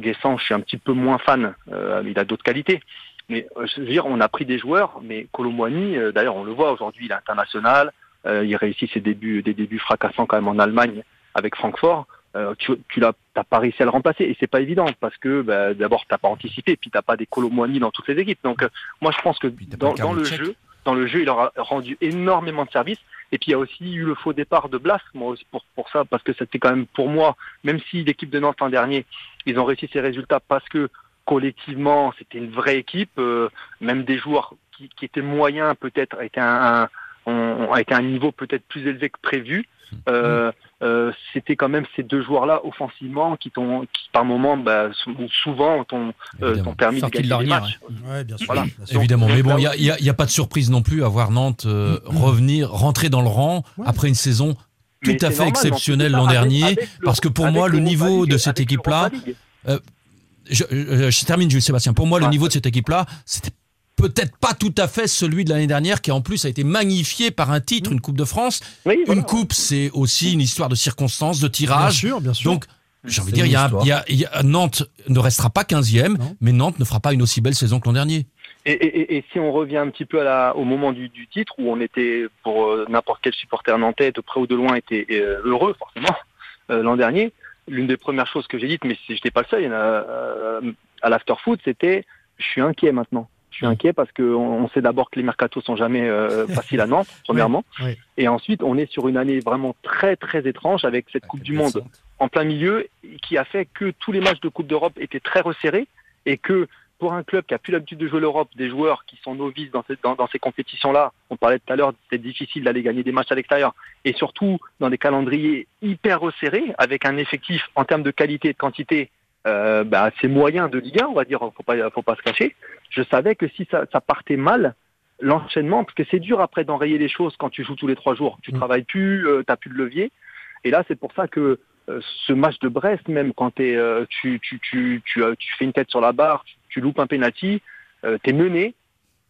Guessant, je suis un petit peu moins fan. Euh, il a d'autres qualités. Mais euh, je veux dire, on a pris des joueurs, mais Colomwani, euh, d'ailleurs, on le voit aujourd'hui, il est international. Il réussit ses débuts, des débuts fracassants quand même en Allemagne avec Francfort. Euh, tu, tu l'as, t'as pas réussi à le remplacer et c'est pas évident parce que bah, d'abord t'as pas anticipé, puis t'as pas des Colomwani dans toutes les équipes. Donc euh, moi je pense que dans, dans le jeu, dans le jeu, il aura rendu énormément de services. Et puis il y a aussi eu le faux départ de Blas, moi aussi pour, pour ça, parce que c'était quand même pour moi, même si l'équipe de Nantes l'an dernier, ils ont réussi ces résultats parce que collectivement c'était une vraie équipe, euh, même des joueurs qui, qui étaient moyens peut-être étaient un, un, été à un niveau peut-être plus élevé que prévu. Euh, euh, c'était quand même ces deux joueurs-là offensivement qui, t'ont, qui par moment, bah, sou- ou souvent, t'ont, euh, t'ont permis de Sorti de gagner matchs. Ouais, bien sûr. Voilà. Évidemment, mais bon, il n'y a, il y a pas de surprise non plus à voir Nantes euh, revenir, rentrer dans le rang après une saison tout Mais à fait normal, exceptionnelle l'an dernier, avec- avec le- parce que pour avec moi, le niveau de cette avec équipe-là, je- je termine, Jules Sébastien. Pour moi, le niveau de cette équipe-là, c'était peut-être pas tout à fait celui de l'année dernière, qui en plus a été magnifié par un titre, une Coupe de France. une Coupe, c'est aussi une histoire de circonstances, de tirage. Bien sûr, bien sûr. Donc, j'ai envie de dire, il y a, une histoire. il y a- il y a- Nantes ne restera pas 15e, mais Nantes ne fera pas une aussi belle saison que l'an dernier. Et, et- et- et si on revient un petit peu à la, au moment du, du titre, où on était, pour euh, n'importe quel supporter nantais, de près ou de loin, était euh, heureux, forcément, euh, l'an dernier, l'une des premières choses que j'ai dites, mais je n'étais pas le seul, il y en a, euh, à l'afterfoot, c'était je suis inquiet maintenant. Je suis inquiet parce qu'on on sait d'abord que les mercatos sont jamais euh, faciles à Nantes, premièrement. Et ensuite, on est sur une année vraiment très très étrange avec cette Coupe du Monde en plein milieu qui a fait que tous les matchs de Coupe d'Europe étaient très resserrés et que pour un club qui a plus l'habitude de jouer l'Europe, des joueurs qui sont novices dans, dans- dans ces compétitions-là, on parlait tout à l'heure, c'était difficile d'aller gagner des matchs à l'extérieur, et surtout dans des calendriers hyper resserrés, avec un effectif en termes de qualité et de quantité euh, bah, assez moyen de Ligue 1, on va dire, faut pas, faut pas se cacher. Je savais que si ça, ça partait mal, l'enchaînement, parce que c'est dur après d'enrayer les choses quand tu joues tous les trois jours, tu travailles plus, euh, t'as plus de levier, et là c'est pour ça que euh, ce match de Brest, même quand t'es, euh, tu, tu, tu, tu, euh, tu fais une tête sur la barre, tu, tu loupes un penalty, euh, t'es mené,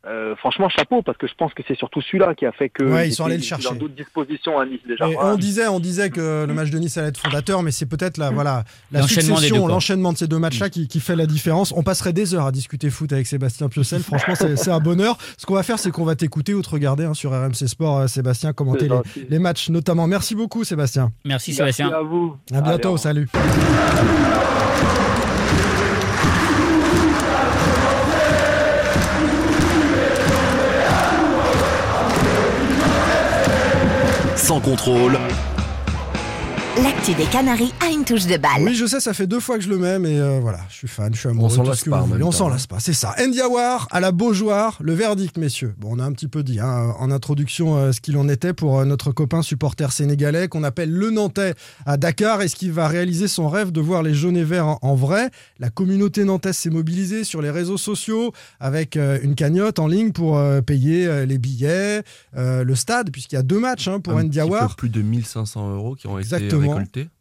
euh, franchement, chapeau, parce que je pense que c'est surtout celui-là qui a fait que. Ouais, ils sont allés le chercher. Dans d'autres dispositions à Nice déjà. Et on disait, on disait que le match de Nice allait être fondateur, mais c'est peut-être la, voilà, la succession, l'enchaînement de ces deux matchs-là qui, qui fait la différence. On passerait des heures à discuter foot avec Sébastien Piocel. Franchement, c'est c'est un bonheur. Ce qu'on va faire, c'est qu'on va t'écouter ou te regarder hein, sur RMC Sport, euh, Sébastien, commenter les, matchs notamment. Merci beaucoup, Sébastien. Merci Merci Sébastien. à vous. À bientôt, Allez, salut. Sans contrôle. L'actu des Canaries a une touche de balle. Oui, je sais, ça fait deux fois que je le mets, mais euh, voilà, je suis fan, je suis amoureux. On s'en lasse ce que pas On s'en hein. lasse pas, c'est ça. Ndiawar à la Beaujoire, le verdict, messieurs. Bon, on a un petit peu dit hein, en introduction euh, ce qu'il en était pour euh, notre copain supporter sénégalais qu'on appelle le Nantais à Dakar. Est-ce qu'il va réaliser son rêve de voir les jaunes et verts en, en vrai? La communauté nantaise s'est mobilisée sur les réseaux sociaux avec euh, une cagnotte en ligne pour euh, payer euh, les billets, euh, le stade, puisqu'il y a deux matchs hein, pour Un petit Ndiawar. peu plus de 1500 euros qui ont été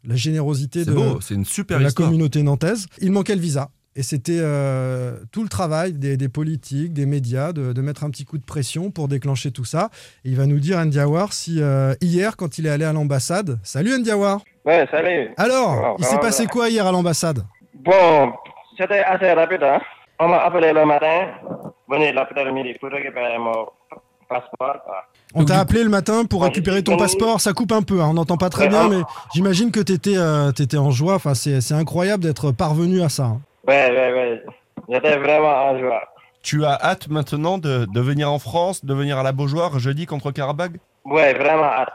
La générosité de, beau, c'est une super de la communauté nantaise. Il manquait le visa. Et c'était euh, tout le travail des, des politiques, des médias, de, de mettre un petit coup de pression pour déclencher tout ça. Et il va nous dire, Ndiawar, si euh, hier, quand il est allé à l'ambassade. Salut Ndiawar Ouais, salut. Alors, Alors, il s'est passé quoi hier à l'ambassade? Bon, c'était assez rapide, hein. On m'a appelé le matin, venez l'après-midi pour récupérer mon passeport. quoi. On t'a appelé le matin pour récupérer ton passeport. Ça coupe un peu, hein, on n'entend pas très bien, mais j'imagine que tu étais, en joie. Enfin, c'est c'est incroyable d'être parvenu à ça. hein. Ouais, ouais, ouais. J'étais vraiment en joie. Tu as hâte maintenant de, de venir en France, de venir à la Beaujoire jeudi contre Karabag Ouais, vraiment hâte.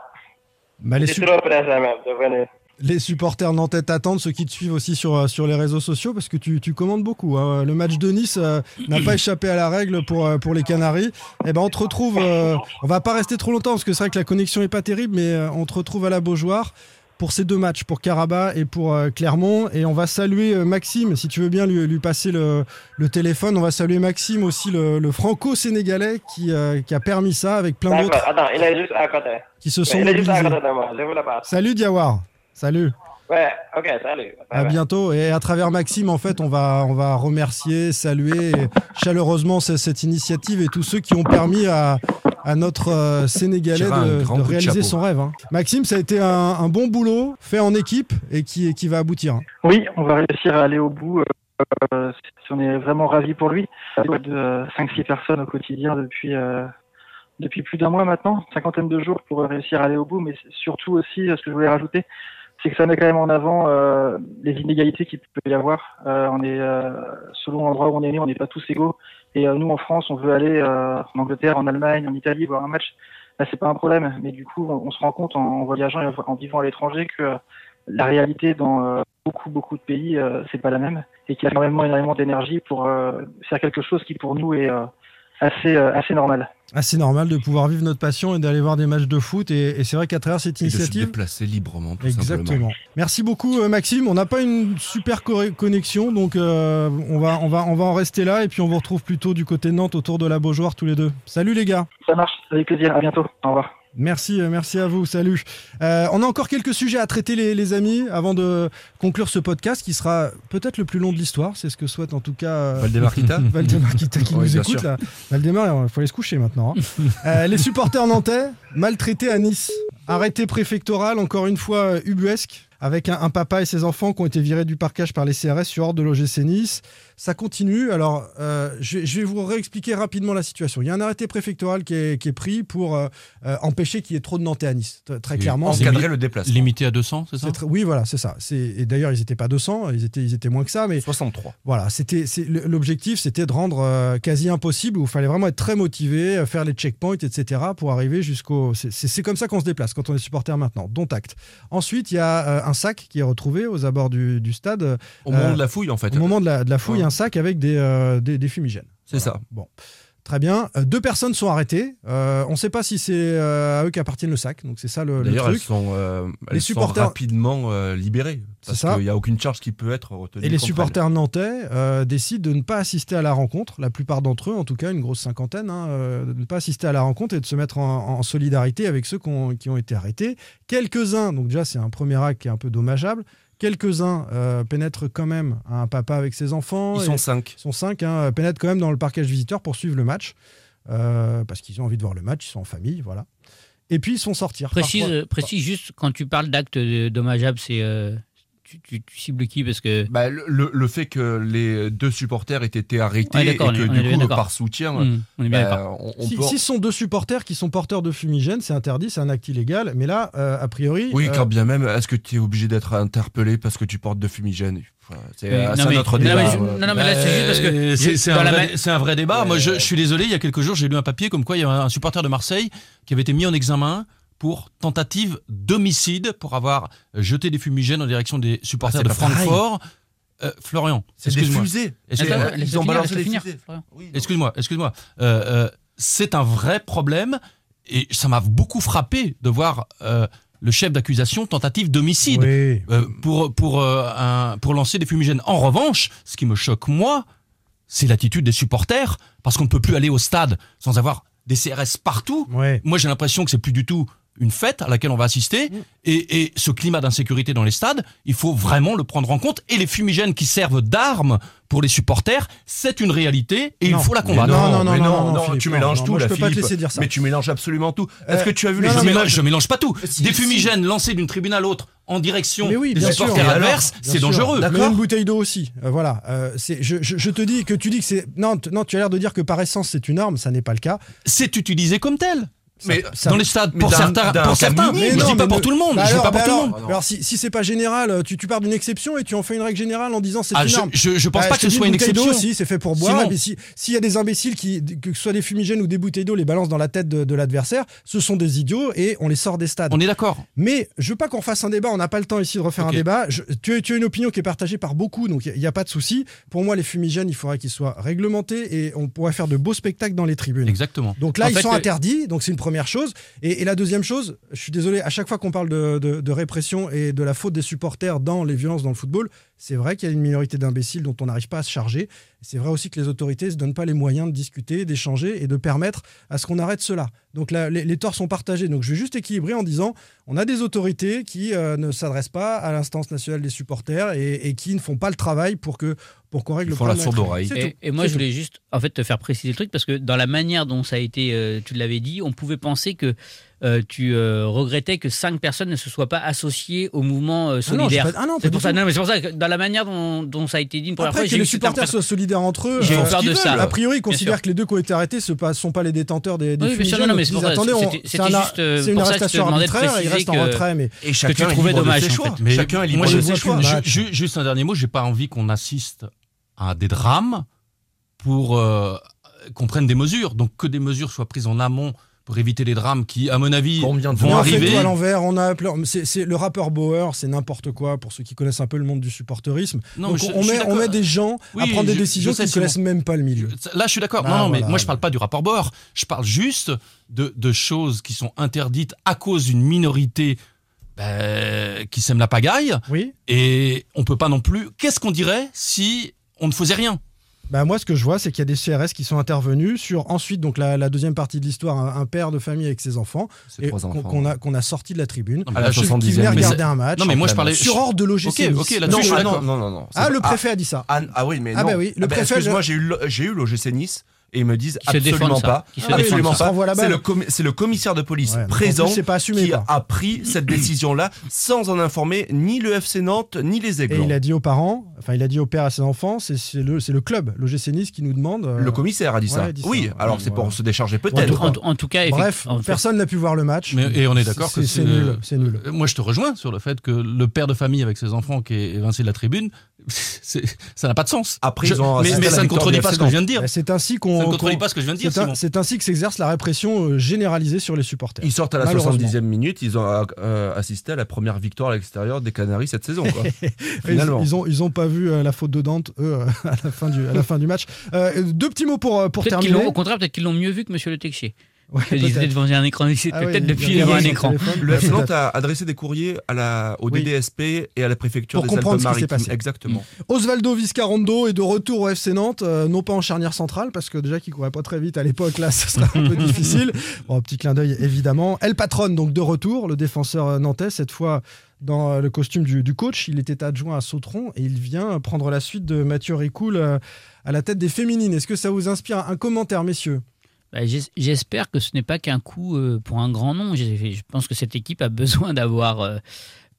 Bah, les trop pressé même de venir. Les supporters nantais t'attendent, ceux qui te suivent aussi sur, euh, sur les réseaux sociaux, parce que tu, tu commandes beaucoup. hein. Le match de Nice euh, n'a pas échappé à la règle pour, euh, pour les Canaries. Et ben on te retrouve, euh, on va pas rester trop longtemps, parce que c'est vrai que la connexion est pas terrible, mais euh, on te retrouve à la Beaujoire pour ces deux matchs, pour Caraba et pour Clermont. Et on va saluer Maxime, si tu veux bien lui, lui passer le, le téléphone. On va saluer Maxime aussi, le, le franco-sénégalais, qui, qui a permis ça avec plein d'autres attends, il est juste à côté. qui se sont il est juste à côté de moi, je vous le passe. Salut Diawar, salut. Ouais, ok, salut. À bientôt. Et à travers Maxime, en fait, on va, on va remercier, saluer chaleureusement ce- cette initiative et tous ceux qui ont permis à, à notre euh, Sénégalais de, réaliser son rêve. hein. Maxime, ça a été un, un bon boulot fait en équipe et qui, qui va aboutir. hein. Oui, on va réussir à aller au bout. euh, euh, on est vraiment ravis pour lui. Il de euh, 5-6 personnes au quotidien depuis, euh, depuis plus d'un mois maintenant, cinquantaine de jours pour réussir à aller au bout. Mais surtout aussi, euh, ce que je voulais rajouter, c'est que ça met quand même en avant euh, les inégalités qu'il peut y avoir. Euh, on est, euh, selon l'endroit où on est né, on n'est pas tous égaux. Et euh, nous, en France, on veut aller euh, en Angleterre, en Allemagne, en Italie voir un match. Là, c'est pas un problème. Mais du coup, on, se rend compte en, voyageant et en vivant à l'étranger que la réalité dans beaucoup beaucoup de pays c'est pas la même et qu'il y a énormément énormément d'énergie pour faire quelque chose qui pour nous est assez euh, assez normal. Ah, c'est normal de pouvoir vivre notre passion et d'aller voir des matchs de foot. Et, et c'est vrai qu'à travers cette Et de se initiative. déplacer librement, tout Exactement. simplement. Merci beaucoup euh, Maxime. On n'a pas une super connexion, donc euh, on, va, on, va, on va en rester là et puis on vous retrouve plutôt du côté de Nantes autour de la Beaujoire tous les deux. Salut les gars. Ça marche, avec plaisir. À bientôt. Au revoir. Merci, euh, merci à vous. Salut. Euh, on a encore quelques sujets à traiter les, les amis avant de conclure ce podcast qui sera peut-être le plus long de l'histoire. C'est ce que souhaite en tout cas euh, Valdemar Kita Valdemar Kita qui Oui, nous écoute là. Valdemar, il faut aller se coucher maintenant. hein. Euh, les supporters nantais maltraités à Nice. Arrêté préfectoral, encore une fois ubuesque, avec un, un papa et ses enfants qui ont été virés du parcage par les CRS sur ordre de l'OGC Nice. Ça continue. Alors, euh, je, vais- je vais vous réexpliquer rapidement la situation. Il y a un arrêté préfectoral qui est, qui est pris pour euh, euh, empêcher qu'il y ait trop de Nantais à Nice. Très Et clairement. encadrer le déplacement. Limité à 200, c'est ça Oui, voilà, c'est ça. Et d'ailleurs, ils n'étaient pas 200, ils étaient, ils étaient moins que ça. Mais 63. Voilà, l'objectif, c'était de rendre euh, quasi impossible, où il fallait vraiment être très motivé, faire les checkpoints, etc., pour arriver jusqu'au. c'est- comme ça qu'on se déplace quand on est supporter maintenant, dont acte. Ensuite, il y a euh, un sac qui est retrouvé aux abords du, du stade. euh, Au moment de la fouille, en fait. Au moment de la, de la fouille, Ouais. Un sac avec des, euh, des, des fumigènes. C'est ça. Bon. Très bien. Euh, deux personnes sont arrêtées. Euh, on ne sait pas si c'est à eux qu'appartiennent le sac. Donc c'est ça le, le D'ailleurs, elles truc. sont, euh, elles Les sont supporters- rapidement euh, libérées. Parce C'est ça. qu'il n'y a aucune charge qui peut être retenue. Et les supporters nantais décident de ne pas assister à la rencontre, la plupart d'entre eux, en tout cas une grosse cinquantaine, hein, de ne pas assister à la rencontre et de se mettre en, en solidarité avec ceux qui ont, qui ont été arrêtés. Quelques-uns, donc déjà c'est un premier acte qui est un peu dommageable, quelques-uns euh, pénètrent quand même un papa avec ses enfants. Ils sont cinq. Ils sont cinq, hein, pénètrent quand même dans le parquage visiteur pour suivre le match. euh, parce qu'ils ont envie de voir le match, ils sont en famille, voilà. Et puis ils sont sortis. Précise, Parfois- précise juste, quand tu parles d'actes dommageables, c'est. euh, tu, tu- tu cibles qui Parce que. Bah, le, le- le fait que les deux supporters aient été arrêtés Ouais, et que est- du coup, par soutien, Mmh, on est bien bah, d'accord. on, on Si, peut- si ce sont deux supporters qui sont porteurs de fumigène, c'est interdit, c'est un acte illégal. Mais là, euh, a priori. Oui, euh, quand bien même, est-ce que tu es obligé d'être interpellé parce que tu portes de fumigène? C'est euh, un mais- autre non, débat. mais ouais. non, non, mais là, c'est juste parce que Euh, j'ai- c'est c'est dans un, la vrai- un débat. Ouais. Moi, je, je suis désolé, il y a quelques jours, j'ai lu un papier comme quoi il y avait un supporter de Marseille qui avait été mis en examen pour tentative d'homicide pour avoir jeté des fumigènes en direction des supporters Ah, de. Francfort. Euh, Florian, C'est des excuse-moi. fusées. Excuse-moi. Ils ont balancé des fusées. Excuse-moi, excuse-moi. Euh, euh, c'est un vrai problème et ça m'a beaucoup frappé de voir euh, le chef d'accusation tentative d'homicide Oui. euh, pour, pour, euh, un- pour lancer des fumigènes. En revanche, ce qui me choque, moi, c'est l'attitude des supporters parce qu'on ne peut plus aller au stade sans avoir des CRS partout. Ouais. Moi, j'ai l'impression que c'est plus du tout une fête à laquelle on va assister. Et, et ce climat d'insécurité dans les stades, il faut vraiment le prendre en compte. Et les fumigènes qui servent d'armes pour les supporters, c'est une réalité et Non. il faut la combattre. Non, non, non, mais non, non, non, non, Philippe, tu non, mélanges non, tout moi, là, je peux pas te laisser dire ça. Mais tu mélanges absolument tout. Est-ce Euh, que tu as vu non, les mais mélange, je mélange pas tout. Si, des si. fumigènes lancés d'une tribune à l'autre en direction oui, des supporters adverses, c'est dangereux. Mais une bouteille d'eau aussi. Euh, voilà. Euh, je, je- je te dis que tu dis que c'est. Non, non, tu as l'air de dire que par essence c'est une arme, ça n'est pas le cas. C'est utilisé comme tel. Mais Ça- dans les stades, mais pour certains, pour certains. minime. je non, dis pas mais pour ne- tout le monde. Bah je dis pas pour bah tout le monde. alors, si, si c'est pas général, tu, tu pars d'une exception et tu en fais une règle générale en disant c'est Ah, une je- je- je pense Bah, pas que ce soit une exception. aussi, c'est fait pour boire. Et si- s'il y a des imbéciles qui, que ce soit des fumigènes ou des bouteilles d'eau, les balancent dans la tête de, de l'adversaire, ce sont des idiots et on les sort des stades. On est d'accord. Mais je veux pas qu'on fasse un débat, on n'a pas le temps ici de refaire un débat. Tu, as, tu as une opinion qui est partagée par beaucoup, donc il n'y a, pas de souci. Pour moi, les fumigènes, il faudrait qu'ils soient réglementés et on pourrait faire de beaux spectacles dans les tribunes. Exactement. Donc là, ils sont euh, interdits, donc c'est une première chose. Et, la deuxième chose, je suis désolé, à chaque fois qu'on parle de répression et de la faute des supporters dans les violences dans le football, c'est vrai qu'il y a une minorité d'imbéciles dont on n'arrive pas à se charger. C'est vrai aussi que les autorités ne se donnent pas les moyens de discuter, d'échanger et de permettre à ce qu'on arrête cela. Donc là, les, les torts sont partagés. Donc je vais juste équilibrer en disant, on a des autorités qui euh, ne s'adressent pas à l'instance nationale des supporters et, et qui ne font pas le travail pour que pour qu'on règle Ils le font la problème. sourde oreille. Et, moi, je voulais juste en fait te faire préciser le truc parce que dans la manière dont ça a été, euh, tu l'avais dit, on pouvait penser que euh, tu euh, regrettais que cinq personnes ne se soient pas associées au mouvement euh, Ah non, solidaire. ah non, c'est pour ça. tout. Non, mais c'est pour ça que dans la manière dont, dont ça a été dit une première Après fois, que les supporters soient solidaires entre eux, J'ai eu euh, peur de qu'ils ça. veulent. A priori, ils considèrent que les deux qui ont été arrêtés ne sont pas les détenteurs des, des Oui, bien sûr, non, non, mais c'est juste, une pour ça que je te arrestation demandais de arbitraire, ils préciser restent en que- retrait. Mais Et chacun tu est trouvais libre de dommage, Chacun est libre de ses choix. juste un dernier mot, j'ai pas envie qu'on assiste à des drames pour euh, qu'on prenne des mesures. Donc que des mesures soient prises en amont pour éviter les drames qui, à mon avis, Combien de vont on fait arriver. tout à l'envers. On a c'est, le rappeur Bauer, c'est n'importe quoi pour ceux qui connaissent un peu le monde du supporterisme. Non, Donc mais je- on, je met, on d'accord. met des gens à prendre des je- décisions qui ne connaissent même pas le milieu. Là, je suis d'accord. Ah, non, non, mais moi, je parle pas du rapport Bohr. Je parle juste de, de choses qui sont interdites à cause d'une minorité ben, qui sème la pagaille. Oui. Et on peut pas non plus. Qu'est-ce qu'on dirait si on ne faisait rien? Bah moi, ce que je vois, c'est qu'il y a des CRS qui sont intervenus sur ensuite donc la, la deuxième partie de l'histoire, un, un père de famille avec ses enfants, et trois qu'on, a qu'on a sorti de la tribune, À la là, je- qui 70e. venait regarder un match. Non, mais moi, je parlais. sur ordre de. Ok, ok, là-dessus, Non, je suis ah, non, non, non, non. Ah, le préfet a dit ça. Ah, ah oui, mais Ah bah oui, le Ah bah, préfet, Excuse-moi, je- j'ai eu, le- j'ai eu l'OGC Nice et ils me disent Qui se défendent, absolument ça. pas. Qui se oui, absolument pas. C'est le, commissaire de police Ouais, présent plus, c'est pas assumé, qui quoi. a pris cette décision-là sans en informer ni le FC Nantes ni les Et Aiglons. il a dit aux parents, enfin il a dit au père à ses enfants, c'est, le, club, l'OGC Nice qui nous demande. euh, Le commissaire a dit ouais, ça. il a dit ça. oui, alors Ouais, c'est pour voilà. se décharger peut-être. En, en tout cas, Bref, en personne n'a pu voir le match. Mais- et on est d'accord C'est- que c'est nul, c'est nul. Euh, Moi, je te rejoins sur le fait que le père de famille avec ses enfants qui est évincé de la tribune, ça n'a pas de sens. Après, Je- ils ont mais, mais ça ne victoire contredit pas ce que je viens de dire. Bah, C'est ainsi qu'on. Ça ne contredit qu'on- pas ce que je viens de dire, c'est, ainsi que s'exerce la répression euh, généralisée sur les supporters. Ils sortent à la Malheureusement. 70e minute, ils ont euh, assisté à la première victoire à l'extérieur des Canaries cette saison. Quoi. Ils, Finalement. ils ont, ils ont pas vu euh, la faute de Dante, eux, euh, à, la fin du, à la fin du match. Euh, deux petits mots pour, euh, pour terminer. au contraire, peut-être qu'ils l'ont mieux vu que Monsieur Le Texier. Ouais, étaient peut-être. devant un écran, Ah oui, peut-être il depuis y a devant un écran. téléphone. Le Nantes a adressé des courriers à la, au Oui. DDSP et à la préfecture Pour des comprendre ce qui s'est Alpes-Maritimes. passé. Exactement. Osvaldo Viscarondo est de retour au FC Nantes, euh, non pas en charnière centrale, parce que déjà qu'il courait pas très vite à l'époque, là, ce serait un peu difficile. Bon, petit clin d'œil, évidemment. El Patron, donc de retour, le défenseur euh, nantais, cette fois dans euh, le costume du, du coach. Il était adjoint à Sautron et il vient prendre la suite de Mathieu Ricoul euh, à la tête des féminines. Est-ce que ça vous inspire un commentaire, messieurs? Bah, j'es- J'espère que ce n'est pas qu'un coup euh, pour un grand nom. Je pense que cette équipe a besoin d'avoir euh,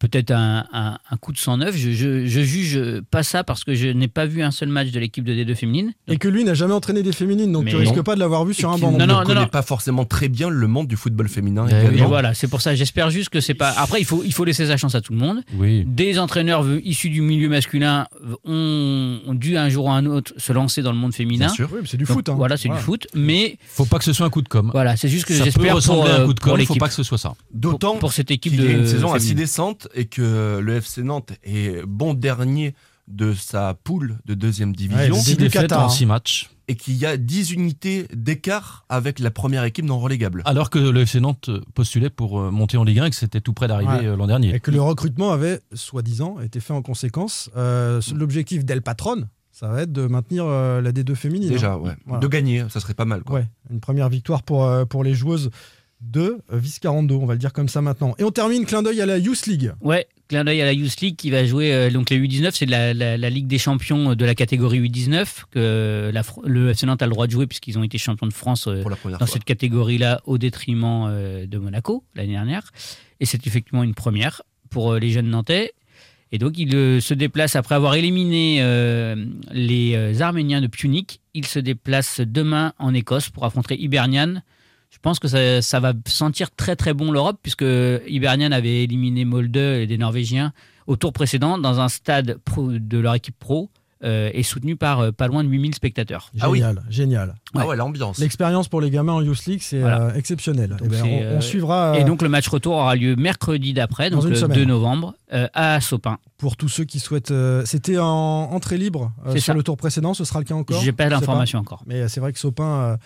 peut-être un, un- un coup de 109. Je, je, je juge pas ça parce que je n'ai pas vu un seul match de l'équipe de D2 féminine. Et que lui n'a jamais entraîné des féminines, donc Mais tu risques non. pas de l'avoir vu sur un banc. non non, ne connaît non. pas forcément très bien le monde du football féminin. Eh oui. voilà, c'est pour ça. J'espère juste que c'est pas. Après, il faut, il faut laisser sa chance à tout le monde. Oui. Des entraîneurs issus du milieu masculin ont, ont dû un jour ou un autre se lancer dans le monde féminin. Bien sûr. Oui, c'est du Donc, foot. hein. Voilà, c'est Voilà. du foot. Mais Faut pas que ce soit un coup de com. voilà, c'est juste que ça peut j'espère pour, ressembler à un euh, coup de pour com, il faut pas que ce soit ça. D'autant Pour, pour cette équipe qu'il de y a une saison assez décente et que le FC Nantes est bon dernier de sa poule de deuxième division Six défaites en. 6 matchs. et qu'il y a 10 unités d'écart avec la première équipe non relégable. Alors que le FC Nantes postulait pour euh, monter en Ligue 1 et que c'était tout près d'arriver Ouais. euh, l'an dernier. Et que le recrutement avait, soi-disant, été fait en conséquence. Euh, L'objectif d'El Patron, ça va être de maintenir euh, la D2 féminine. Déjà, hein. ouais. Voilà. De gagner, ça serait pas mal. Quoi. Ouais, une première victoire pour, euh, pour les joueuses de euh, Vice 42, on va le dire comme ça maintenant. Et on termine, clin d'œil à la Youth League. Ouais, clin d'œil à la Youth League qui va jouer euh, donc les U19, c'est la, la, la Ligue des champions de la catégorie U19 que la le FC Nantes a le droit de jouer puisqu'ils ont été champions de France euh, dans fois. cette catégorie-là au détriment euh, de Monaco l'année dernière. Et c'est effectivement une première pour euh, les jeunes Nantais. Et donc il euh, se déplace après avoir éliminé euh, les Arméniens de Punic. Il se déplace demain en Écosse pour affronter Hibernian. Je pense que ça, ça va sentir très très bon l'Europe puisque Hibernian avait éliminé Molde et des Norvégiens au tour précédent dans un stade pro de leur équipe pro euh, et soutenu par euh, pas loin de 8000 spectateurs. Ah oui. Génial, génial. Ah ouais, l'ambiance. L'expérience pour les gamins en Youth League, c'est Voilà. euh, exceptionnel. Donc Eh ben, c'est, on, on euh, suivra euh, Et donc le match retour aura lieu mercredi d'après, Dans donc une le semaine. 2 novembre, euh, à Sopin. pour tous ceux qui souhaitent. euh, C'était en entrée libre euh, C'est sur ça. le tour précédent, ce sera le cas encore J'ai pas l'information encore. Mais euh, c'est vrai que Sopin.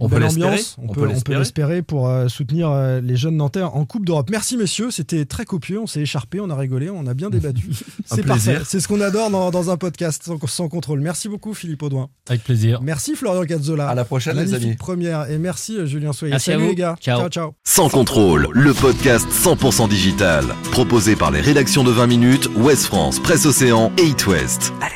On peut belle l'espérer. ambiance. On, On peut, peut on peut l'espérer. pour euh, soutenir euh, les jeunes Nantais en Coupe d'Europe. Merci messieurs, c'était très copieux. On s'est écharpé, on a rigolé, on a bien débattu. c'est parfait. C'est ce qu'on adore dans, dans un podcast sans, sans contrôle. Merci beaucoup Philippe Audouin. Avec plaisir. Merci Florian Cazzola. À la prochaine, les Magnifique amis. première. Et merci euh, Julien Soyer. Merci à Salut vous. les gars. Ciao. ciao. ciao. Sans contrôle, le podcast 100% digital. Proposé par les rédactions de 20 minutes, Ouest France, Presse Océan et It West. Allez,